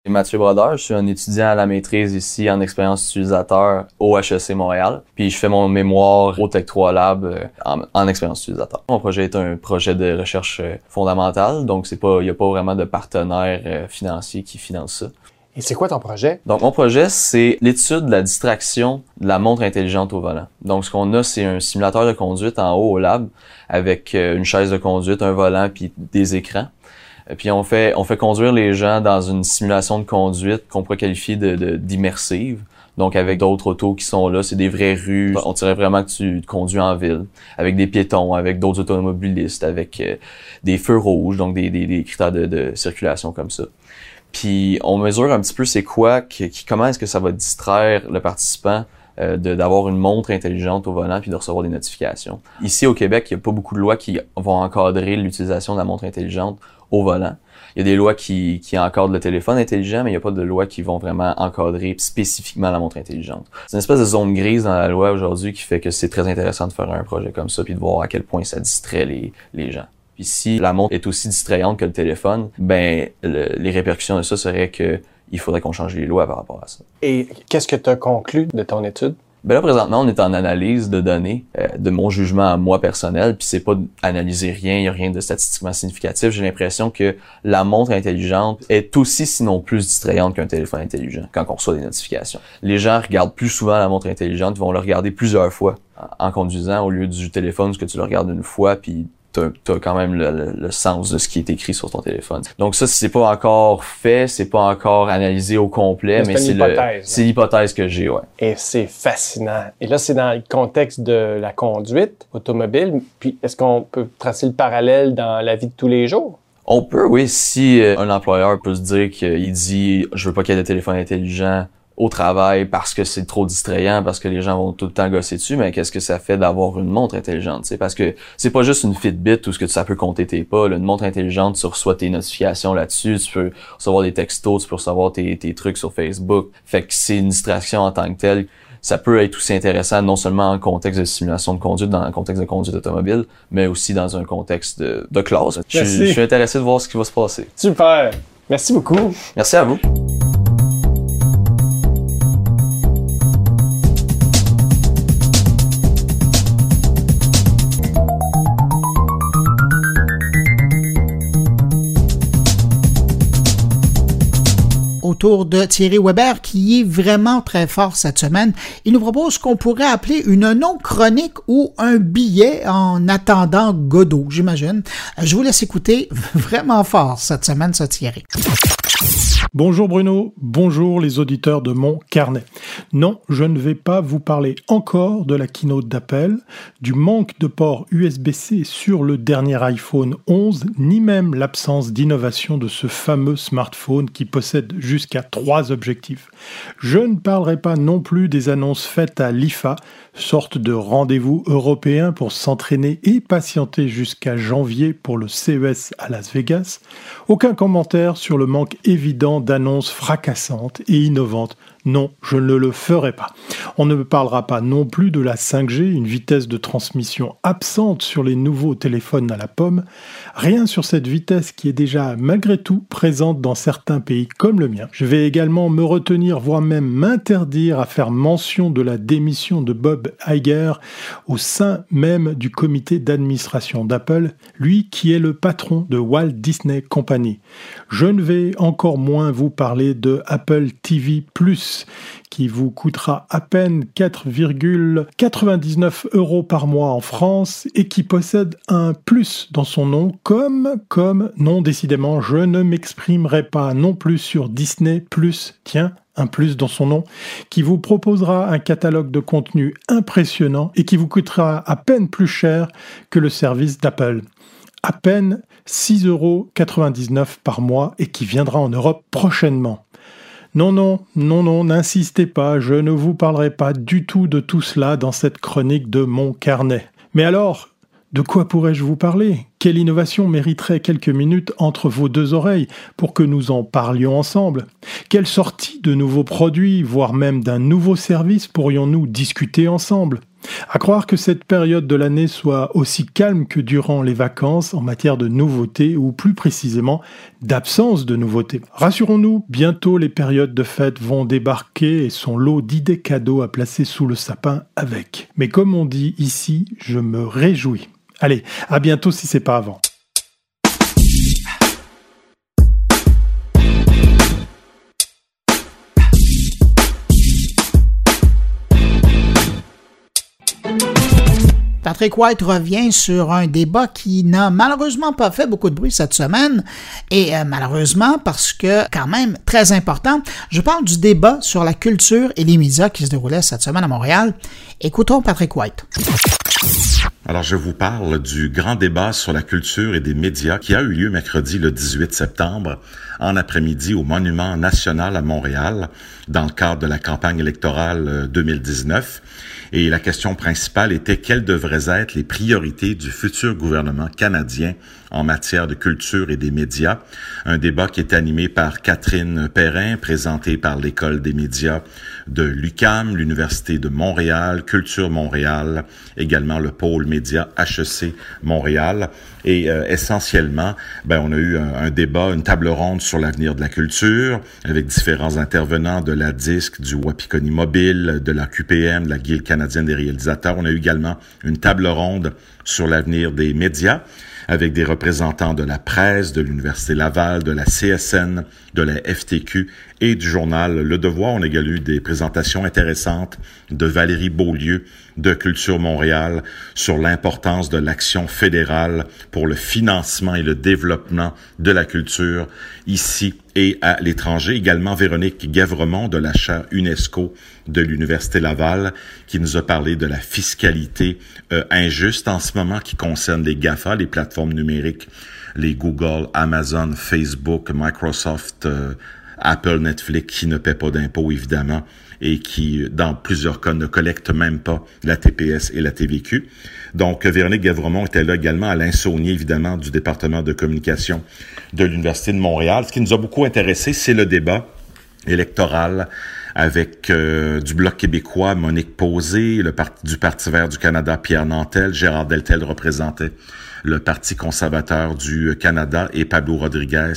Mathieu Brodeur, je suis un étudiant à la maîtrise ici en expérience utilisateur au HEC Montréal. Puis je fais mon mémoire au Tech 3 Lab euh, en, en, expérience utilisateur. Mon projet est un projet de recherche euh, fondamentale, donc c'est pas, il y a pas vraiment de partenaire financier qui finance ça. Et c'est quoi ton projet? Donc, mon projet, c'est l'étude de la distraction de la montre intelligente au volant. Donc, ce qu'on a, c'est un simulateur de conduite en haut au lab avec une chaise de conduite, un volant puis des écrans. Puis on fait on fait conduire les gens dans une simulation de conduite qu'on pourrait qualifier de d'immersive. Donc avec d'autres autos qui sont là, c'est des vraies rues. On dirait vraiment que tu conduis en ville, avec des piétons, avec d'autres automobilistes, avec euh, des feux rouges, donc des, des, critères de, de circulation comme ça. Puis on mesure un petit peu c'est quoi, qui, comment est-ce que ça va distraire le participant euh, d'avoir une montre intelligente au volant puis de recevoir des notifications. Ici au Québec, il n'y a pas beaucoup de lois qui vont encadrer l'utilisation de la montre intelligente au volant. Il y a des lois qui, qui encadrent le téléphone intelligent, mais il n'y a pas de lois qui vont vraiment encadrer spécifiquement la montre intelligente. C'est une espèce de zone grise dans la loi aujourd'hui qui fait que c'est très intéressant de faire un projet comme ça puis de voir à quel point ça distrait les, les gens. Puis si la montre est aussi distrayante que le téléphone, ben le, les répercussions de ça seraient que il faudrait qu'on change les lois par rapport à ça. Et qu'est-ce que tu as conclu de ton étude? Ben là, présentement, on est en analyse de données, euh, de mon jugement à moi personnel, puis c'est pas analyser rien, il y a rien de statistiquement significatif. J'ai l'impression que la montre intelligente est aussi, sinon plus distrayante qu'un téléphone intelligent quand on reçoit des notifications. Les gens regardent plus souvent la montre intelligente, ils vont le regarder plusieurs fois en conduisant au lieu du téléphone, ce que tu le regardes une fois, puis t'as as quand même le, sens de ce qui est écrit sur ton téléphone. Donc ça, c'est pas encore fait, c'est pas encore analysé au complet, mais, c'est c'est l'hypothèse que j'ai, ouais. Et c'est fascinant. Et là, c'est dans le contexte de la conduite automobile. Puis est-ce qu'on peut tracer le parallèle dans la vie de tous les jours? On peut, oui. Si euh, un employeur peut se dire qu'il dit, je veux pas qu'il y ait de téléphone intelligent au travail parce que c'est trop distrayant, parce que les gens vont tout le temps gosser dessus, mais qu'est-ce que ça fait d'avoir une montre intelligente, tu Parce que c'est pas juste une Fitbit où ce que ça peut compter tes pas. Une montre intelligente, tu reçois tes notifications là-dessus, tu peux recevoir des textos, tu peux recevoir tes, tes trucs sur Facebook. Fait que c'est une distraction en tant que telle ça peut être aussi intéressant non seulement en contexte de simulation de conduite, dans un contexte de conduite automobile, mais aussi dans un contexte de, de classe. Je, je, suis intéressé de voir ce qui va se passer. Super. Merci beaucoup. Merci à vous. Autour de Thierry Weber qui est vraiment très fort cette semaine. Il nous propose ce qu'on pourrait appeler une non-chronique ou un billet en attendant Godot, j'imagine. Je vous laisse écouter (laughs) vraiment fort cette semaine, ce Thierry. Bonjour Bruno, bonjour les auditeurs de mon carnet. Non, je ne vais pas vous parler encore de la keynote d'Apple, du manque de port USB-C sur le dernier iPhone 11, ni même l'absence d'innovation de ce fameux smartphone qui possède jusqu'à trois objectifs. Je ne parlerai pas non plus des annonces faites à l'IFA, sorte de rendez-vous européen pour s'entraîner et patienter jusqu'à janvier pour le CES à Las Vegas. Aucun commentaire sur le manque évident d'annonces fracassantes et innovantes non, je ne le ferai pas. On ne parlera pas non plus de la 5G, une vitesse de transmission absente sur les nouveaux téléphones à la pomme. Rien sur cette vitesse qui est déjà malgré tout présente dans certains pays comme le mien. Je vais également me retenir, voire même m'interdire à faire mention de la démission de Bob Iger au sein même du comité d'administration d'Apple, lui qui est le patron de Walt Disney Company. Je ne vais encore moins vous parler de Apple TV ⁇ qui vous coûtera à peine 4,99 euros par mois en France et qui possède un plus dans son nom comme, comme, non décidément, je ne m'exprimerai pas non plus sur Disney Plus, tiens, un plus dans son nom, qui vous proposera un catalogue de contenu impressionnant et qui vous coûtera à peine plus cher que le service d'Apple. À peine 6,99 euros par mois et qui viendra en Europe prochainement. Non, non, non, non, n'insistez pas, je ne vous parlerai pas du tout de tout cela dans cette chronique de mon carnet. Mais alors, de quoi pourrais-je vous parler? Quelle innovation mériterait quelques minutes entre vos deux oreilles pour que nous en parlions ensemble? Quelle sortie de nouveaux produits, voire même d'un nouveau service pourrions-nous discuter ensemble? À croire que cette période de l'année soit aussi calme que durant les vacances en matière de nouveautés ou plus précisément d'absence de nouveautés. Rassurons-nous, bientôt les périodes de fête vont débarquer et son lot d'idées cadeaux à placer sous le sapin avec. Mais comme on dit ici, je me réjouis. Allez, à bientôt si c'est pas avant. Patrick White revient sur un débat qui n'a malheureusement pas fait beaucoup de bruit cette semaine, et euh, malheureusement parce que, quand même, très important, je parle du débat sur la culture et les médias qui se déroulait cette semaine à Montréal. Écoutons Patrick White. Alors, je vous parle du grand débat sur la culture et des médias qui a eu lieu mercredi le 18 septembre en après-midi au Monument national à Montréal dans le cadre de la campagne électorale 2019 euh, et la question principale était quelles devraient être les priorités du futur gouvernement canadien en matière de culture et des médias. Un débat qui est animé par Catherine Perrin, présenté par l'École des médias de l'UCAM, l'Université de Montréal, Culture Montréal, également le pôle média HEC Montréal. Et euh, essentiellement, ben, on a eu un, débat, une table ronde sur l'avenir de la culture, avec différents intervenants de la DISC, du Wapikoni Mobile, de la QPM, de la Guilde canadienne des réalisateurs. On a eu également une table ronde sur l'avenir des médias avec des représentants de la presse, de l'Université Laval, de la CSN, de la FTQ et du journal Le Devoir. On a également eu des présentations intéressantes de Valérie Beaulieu de Culture Montréal sur l'importance de l'action fédérale pour le financement et le développement de la culture ici et à l'étranger. Également Véronique Gavremont de la chaire UNESCO de l'Université Laval qui nous a parlé de la fiscalité euh, injuste en ce moment qui concerne les GAFA, les plateformes numériques, les Google, Amazon, Facebook, Microsoft, euh, Apple, Netflix qui ne paient pas d'impôts évidemment et qui, dans plusieurs cas, ne collectent même pas la TPS et la TVQ. Donc, Véronique Gavremont était là également, Alain Saunier, évidemment, du département de communication de l'Université de Montréal. Ce qui nous a beaucoup intéressé, c'est le débat électoral avec euh, du Bloc québécois, Monique Posé, du Parti vert du Canada, Pierre Nantel, Gérard Deltel représentait le Parti conservateur du Canada et Pablo Rodriguez,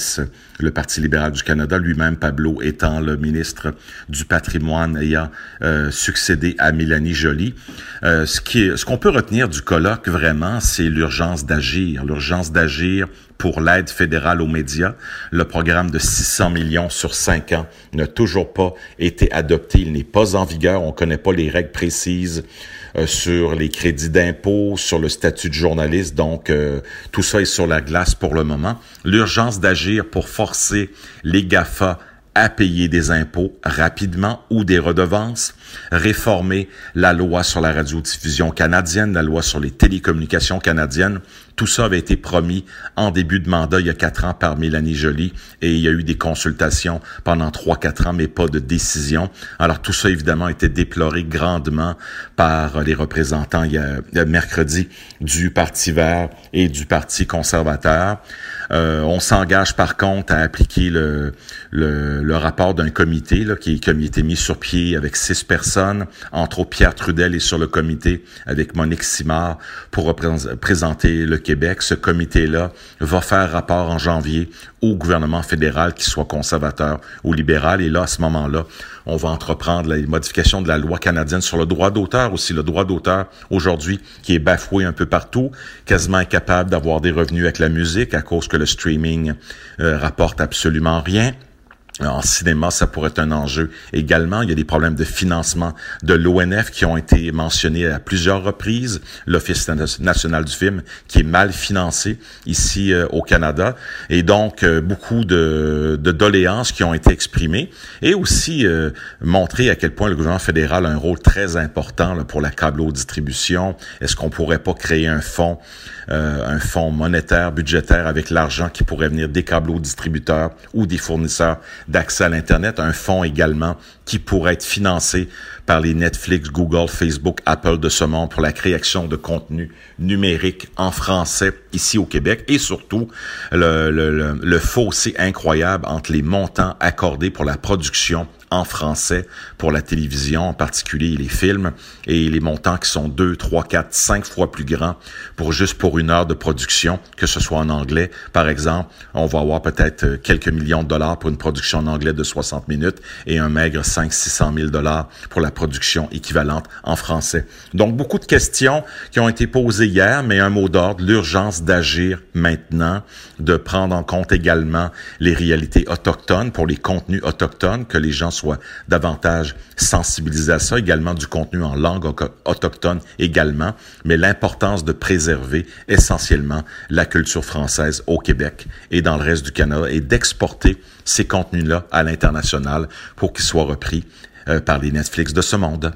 le Parti libéral du Canada, lui-même Pablo étant le ministre du patrimoine ayant euh, succédé à Mélanie Joly. Euh, ce qui ce qu'on peut retenir du colloque vraiment, c'est l'urgence d'agir, l'urgence d'agir pour l'aide fédérale aux médias. Le programme de 600 millions sur cinq ans n'a toujours pas été adopté. Il n'est pas en vigueur. On ne connaît pas les règles précises sur les crédits d'impôt, sur le statut de journaliste. Donc, euh, tout ça est sur la glace pour le moment. L'urgence d'agir pour forcer les GAFA à payer des impôts rapidement ou des redevances, réformer la loi sur la radiodiffusion canadienne, la loi sur les télécommunications canadiennes. Tout ça avait été promis en début de mandat il y a quatre ans par Mélanie Joly et il y a eu des consultations pendant trois, quatre ans, mais pas de décision. Alors tout ça, évidemment, a été déploré grandement par les représentants il y a, mercredi du Parti vert et du Parti conservateur. Euh, on s'engage par contre à appliquer le, rapport d'un comité qui, qui a été mis sur pied avec six personnes, entre autres Pierre Trudel est sur le comité avec Monique Simard pour présenter le Québec. Ce comité-là va faire rapport en janvier au gouvernement fédéral, qui soit conservateur ou libéral. Et là, à ce moment-là, on va entreprendre la modification de la loi canadienne sur le droit d'auteur aussi. Le droit d'auteur aujourd'hui qui est bafoué un peu partout, quasiment incapable d'avoir des revenus avec la musique à cause que le streaming euh, rapporte absolument rien. En cinéma, ça pourrait être un enjeu également. Il y a des problèmes de financement de l'ONF qui ont été mentionnés à plusieurs reprises. L'Office national du film qui est mal financé ici euh, au Canada. Et donc, euh, beaucoup de, doléances qui ont été exprimées. Et aussi euh, montrer à quel point le gouvernement fédéral a un rôle très important pour la câble-distribution. Est-ce qu'on pourrait pas créer un fonds euh, un fonds monétaire, budgétaire avec l'argent qui pourrait venir des câbles distributeurs ou des fournisseurs d'accès à l'Internet, un fonds également qui pourrait être financé par les Netflix, Google, Facebook, Apple de ce monde pour la création de contenu numérique en français ici au Québec. Et surtout le, le, le fossé incroyable entre les montants accordés pour la production en français pour la télévision, en particulier les films, et les montants qui sont deux, trois, quatre, cinq fois plus grands pour juste pour une heure de production, que ce soit en anglais. Par exemple, on va avoir peut-être euh, quelques millions de dollars pour une production en anglais de 60 minutes et un maigre 5 600 000 dollars pour la production équivalente en français. Donc, beaucoup de questions qui ont été posées hier, mais un mot d'ordre, l'urgence d'agir maintenant, de prendre en compte également les réalités autochtones pour les contenus autochtones, que les gens soit davantage sensibilisé à ça, également du contenu en langue autochtone également, mais l'importance de préserver essentiellement la culture française au Québec et dans le reste du Canada et d'exporter ces contenus-là à l'international pour qu'ils soient repris euh, par les Netflix de ce monde.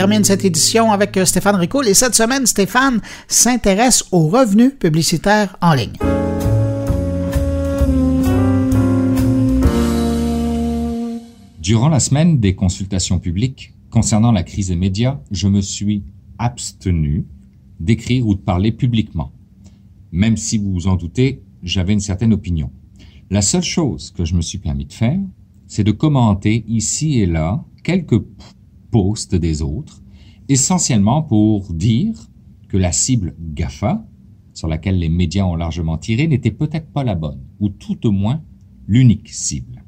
Termine cette édition avec euh, Stéphane Ricoul et cette semaine, Stéphane s'intéresse aux revenus publicitaires en ligne. Durant la semaine des consultations publiques concernant la crise des médias, je me suis abstenu d'écrire ou de parler publiquement. Même si vous vous en doutez, j'avais une certaine opinion. La seule chose que je me suis permis de faire, c'est de commenter ici et là quelques posts des autres, essentiellement pour dire que la cible GAFA, sur laquelle les médias ont largement tiré, n'était peut-être pas la bonne, ou tout au moins l'unique cible.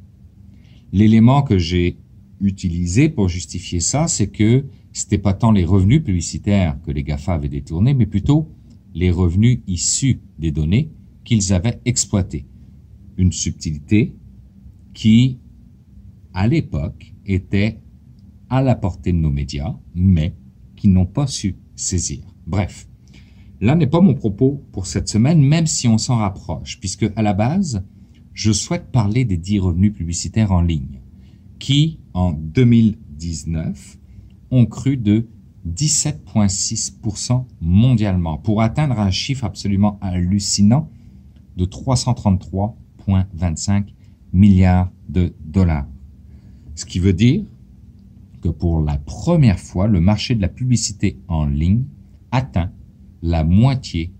L'élément que j'ai utilisé pour justifier ça, c'est que c'était pas tant les revenus publicitaires que les GAFA avaient détournés, mais plutôt les revenus issus des données qu'ils avaient exploitées. Une subtilité qui, à l'époque, était à la portée de nos médias, mais qui n'ont pas su saisir. Bref, là n'est pas mon propos pour cette semaine, même si on s'en rapproche, puisque à la base, je souhaite parler des dix revenus publicitaires en ligne, qui, en 2019, ont cru de 17,6% mondialement, pour atteindre un chiffre absolument hallucinant de 333,25 milliards de dollars. Ce qui veut dire que pour la première fois, le marché de la publicité en ligne atteint la moitié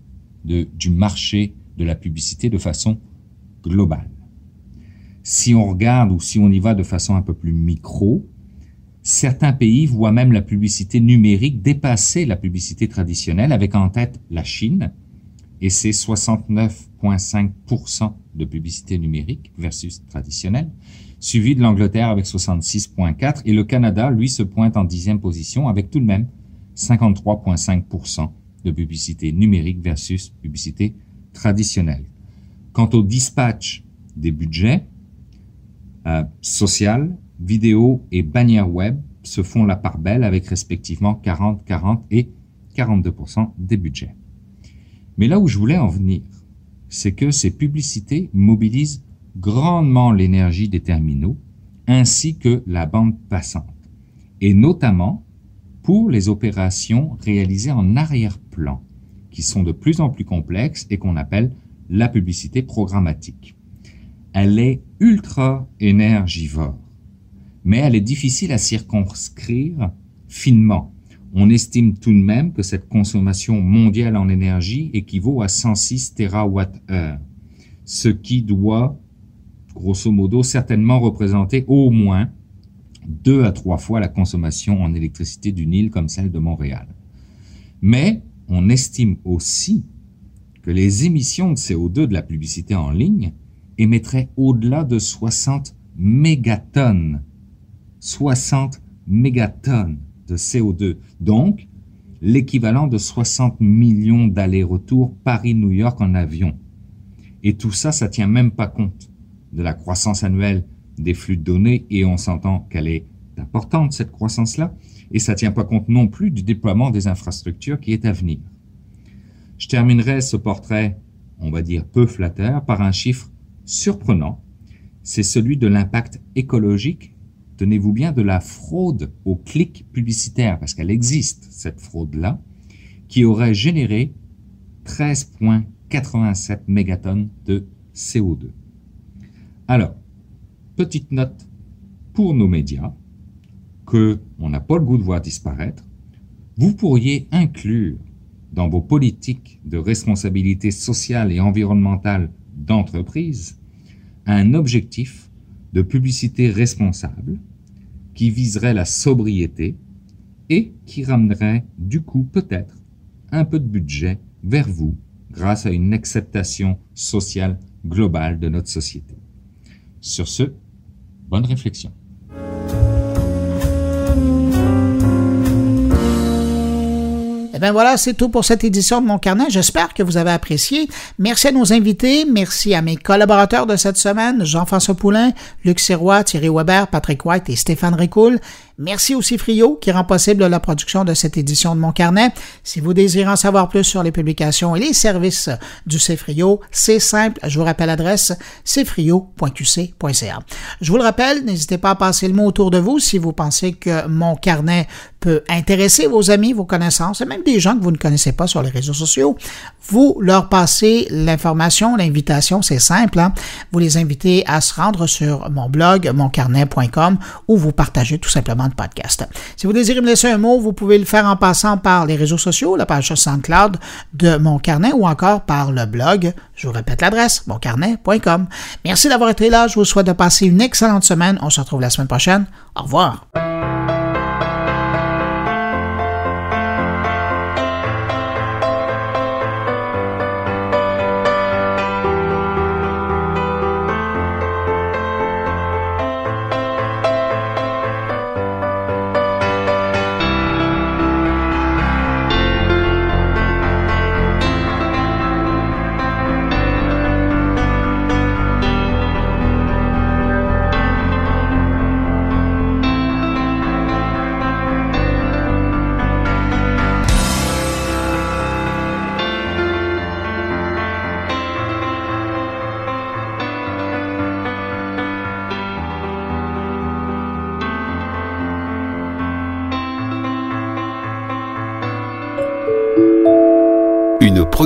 du marché de la publicité de façon globale. Si on regarde ou si on y va de façon un peu plus micro, certains pays voient même la publicité numérique dépasser la publicité traditionnelle avec en tête la Chine et ses 69,5% de publicité numérique versus traditionnelle, suivi de l'Angleterre avec 66,4 et le Canada, lui, se pointe en dixième position avec tout de même 53,5% de publicité numérique versus publicité traditionnelle. Quant au dispatch des budgets, euh, social, vidéo et bannières web se font la part belle avec respectivement 40, 40 et 42% des budgets. Mais là où je voulais en venir, c'est que ces publicités mobilisent grandement l'énergie des terminaux ainsi que la bande passante, et notamment pour les opérations réalisées en arrière-plan, qui sont de plus en plus complexes et qu'on appelle la publicité programmatique. Elle est ultra énergivore, mais elle est difficile à circonscrire finement. On estime tout de même que cette consommation mondiale en énergie équivaut à 106 TWh, ce qui doit, grosso modo, certainement représenter au moins deux à trois fois la consommation en électricité d'une île comme celle de Montréal. Mais on estime aussi que les émissions de CO2 de la publicité en ligne émettraient au-delà de 60 mégatonnes. 60 mégatonnes de CO2. Donc, l'équivalent de 60 millions d'allers-retours Paris-New York en avion. Et tout ça, ça tient même pas compte de la croissance annuelle des flux de données et on s'entend qu'elle est importante, cette croissance-là, et ça tient pas compte non plus du déploiement des infrastructures qui est à venir. Je terminerai ce portrait, on va dire peu flatteur, par un chiffre surprenant. C'est celui de l'impact écologique, tenez-vous bien, de la fraude au clic publicitaire, parce qu'elle existe, cette fraude-là, qui aurait généré 13,87 mégatonnes de CO2. Alors, petite note pour nos médias que on n'a pas le goût de voir disparaître, vous pourriez inclure dans vos politiques de responsabilité sociale et environnementale d'entreprise un objectif de publicité responsable qui viserait la sobriété et qui ramènerait du coup peut-être un peu de budget vers vous grâce à une acceptation sociale globale de notre société. Sur ce, bonne réflexion. Eh bien voilà, c'est tout pour cette édition de Mon Carnet. J'espère que vous avez apprécié. Merci à nos invités. Merci à mes collaborateurs de cette semaine, Jean-François Poulain, Luc Sirois, Thierry Weber, Patrick White et Stéphane Ricoul. Merci aussi Frio qui rend possible la production de cette édition de mon carnet. Si vous désirez en savoir plus sur les publications et les services du Cfrio, c'est simple. Je vous rappelle l'adresse cfrio.qc.ca. Je vous le rappelle, n'hésitez pas à passer le mot autour de vous si vous pensez que mon carnet peut intéresser vos amis, vos connaissances et même des gens que vous ne connaissez pas sur les réseaux sociaux. Vous leur passez l'information, l'invitation, c'est simple. Hein. Vous les invitez à se rendre sur mon blog, moncarnet.com, où vous partagez tout simplement le podcast. Si vous désirez me laisser un mot, vous pouvez le faire en passant par les réseaux sociaux, la page SoundCloud de Mon Carnet ou encore par le blog. Je vous répète l'adresse, moncarnet.com. Merci d'avoir été là. Je vous souhaite de passer une excellente semaine. On se retrouve la semaine prochaine. Au revoir.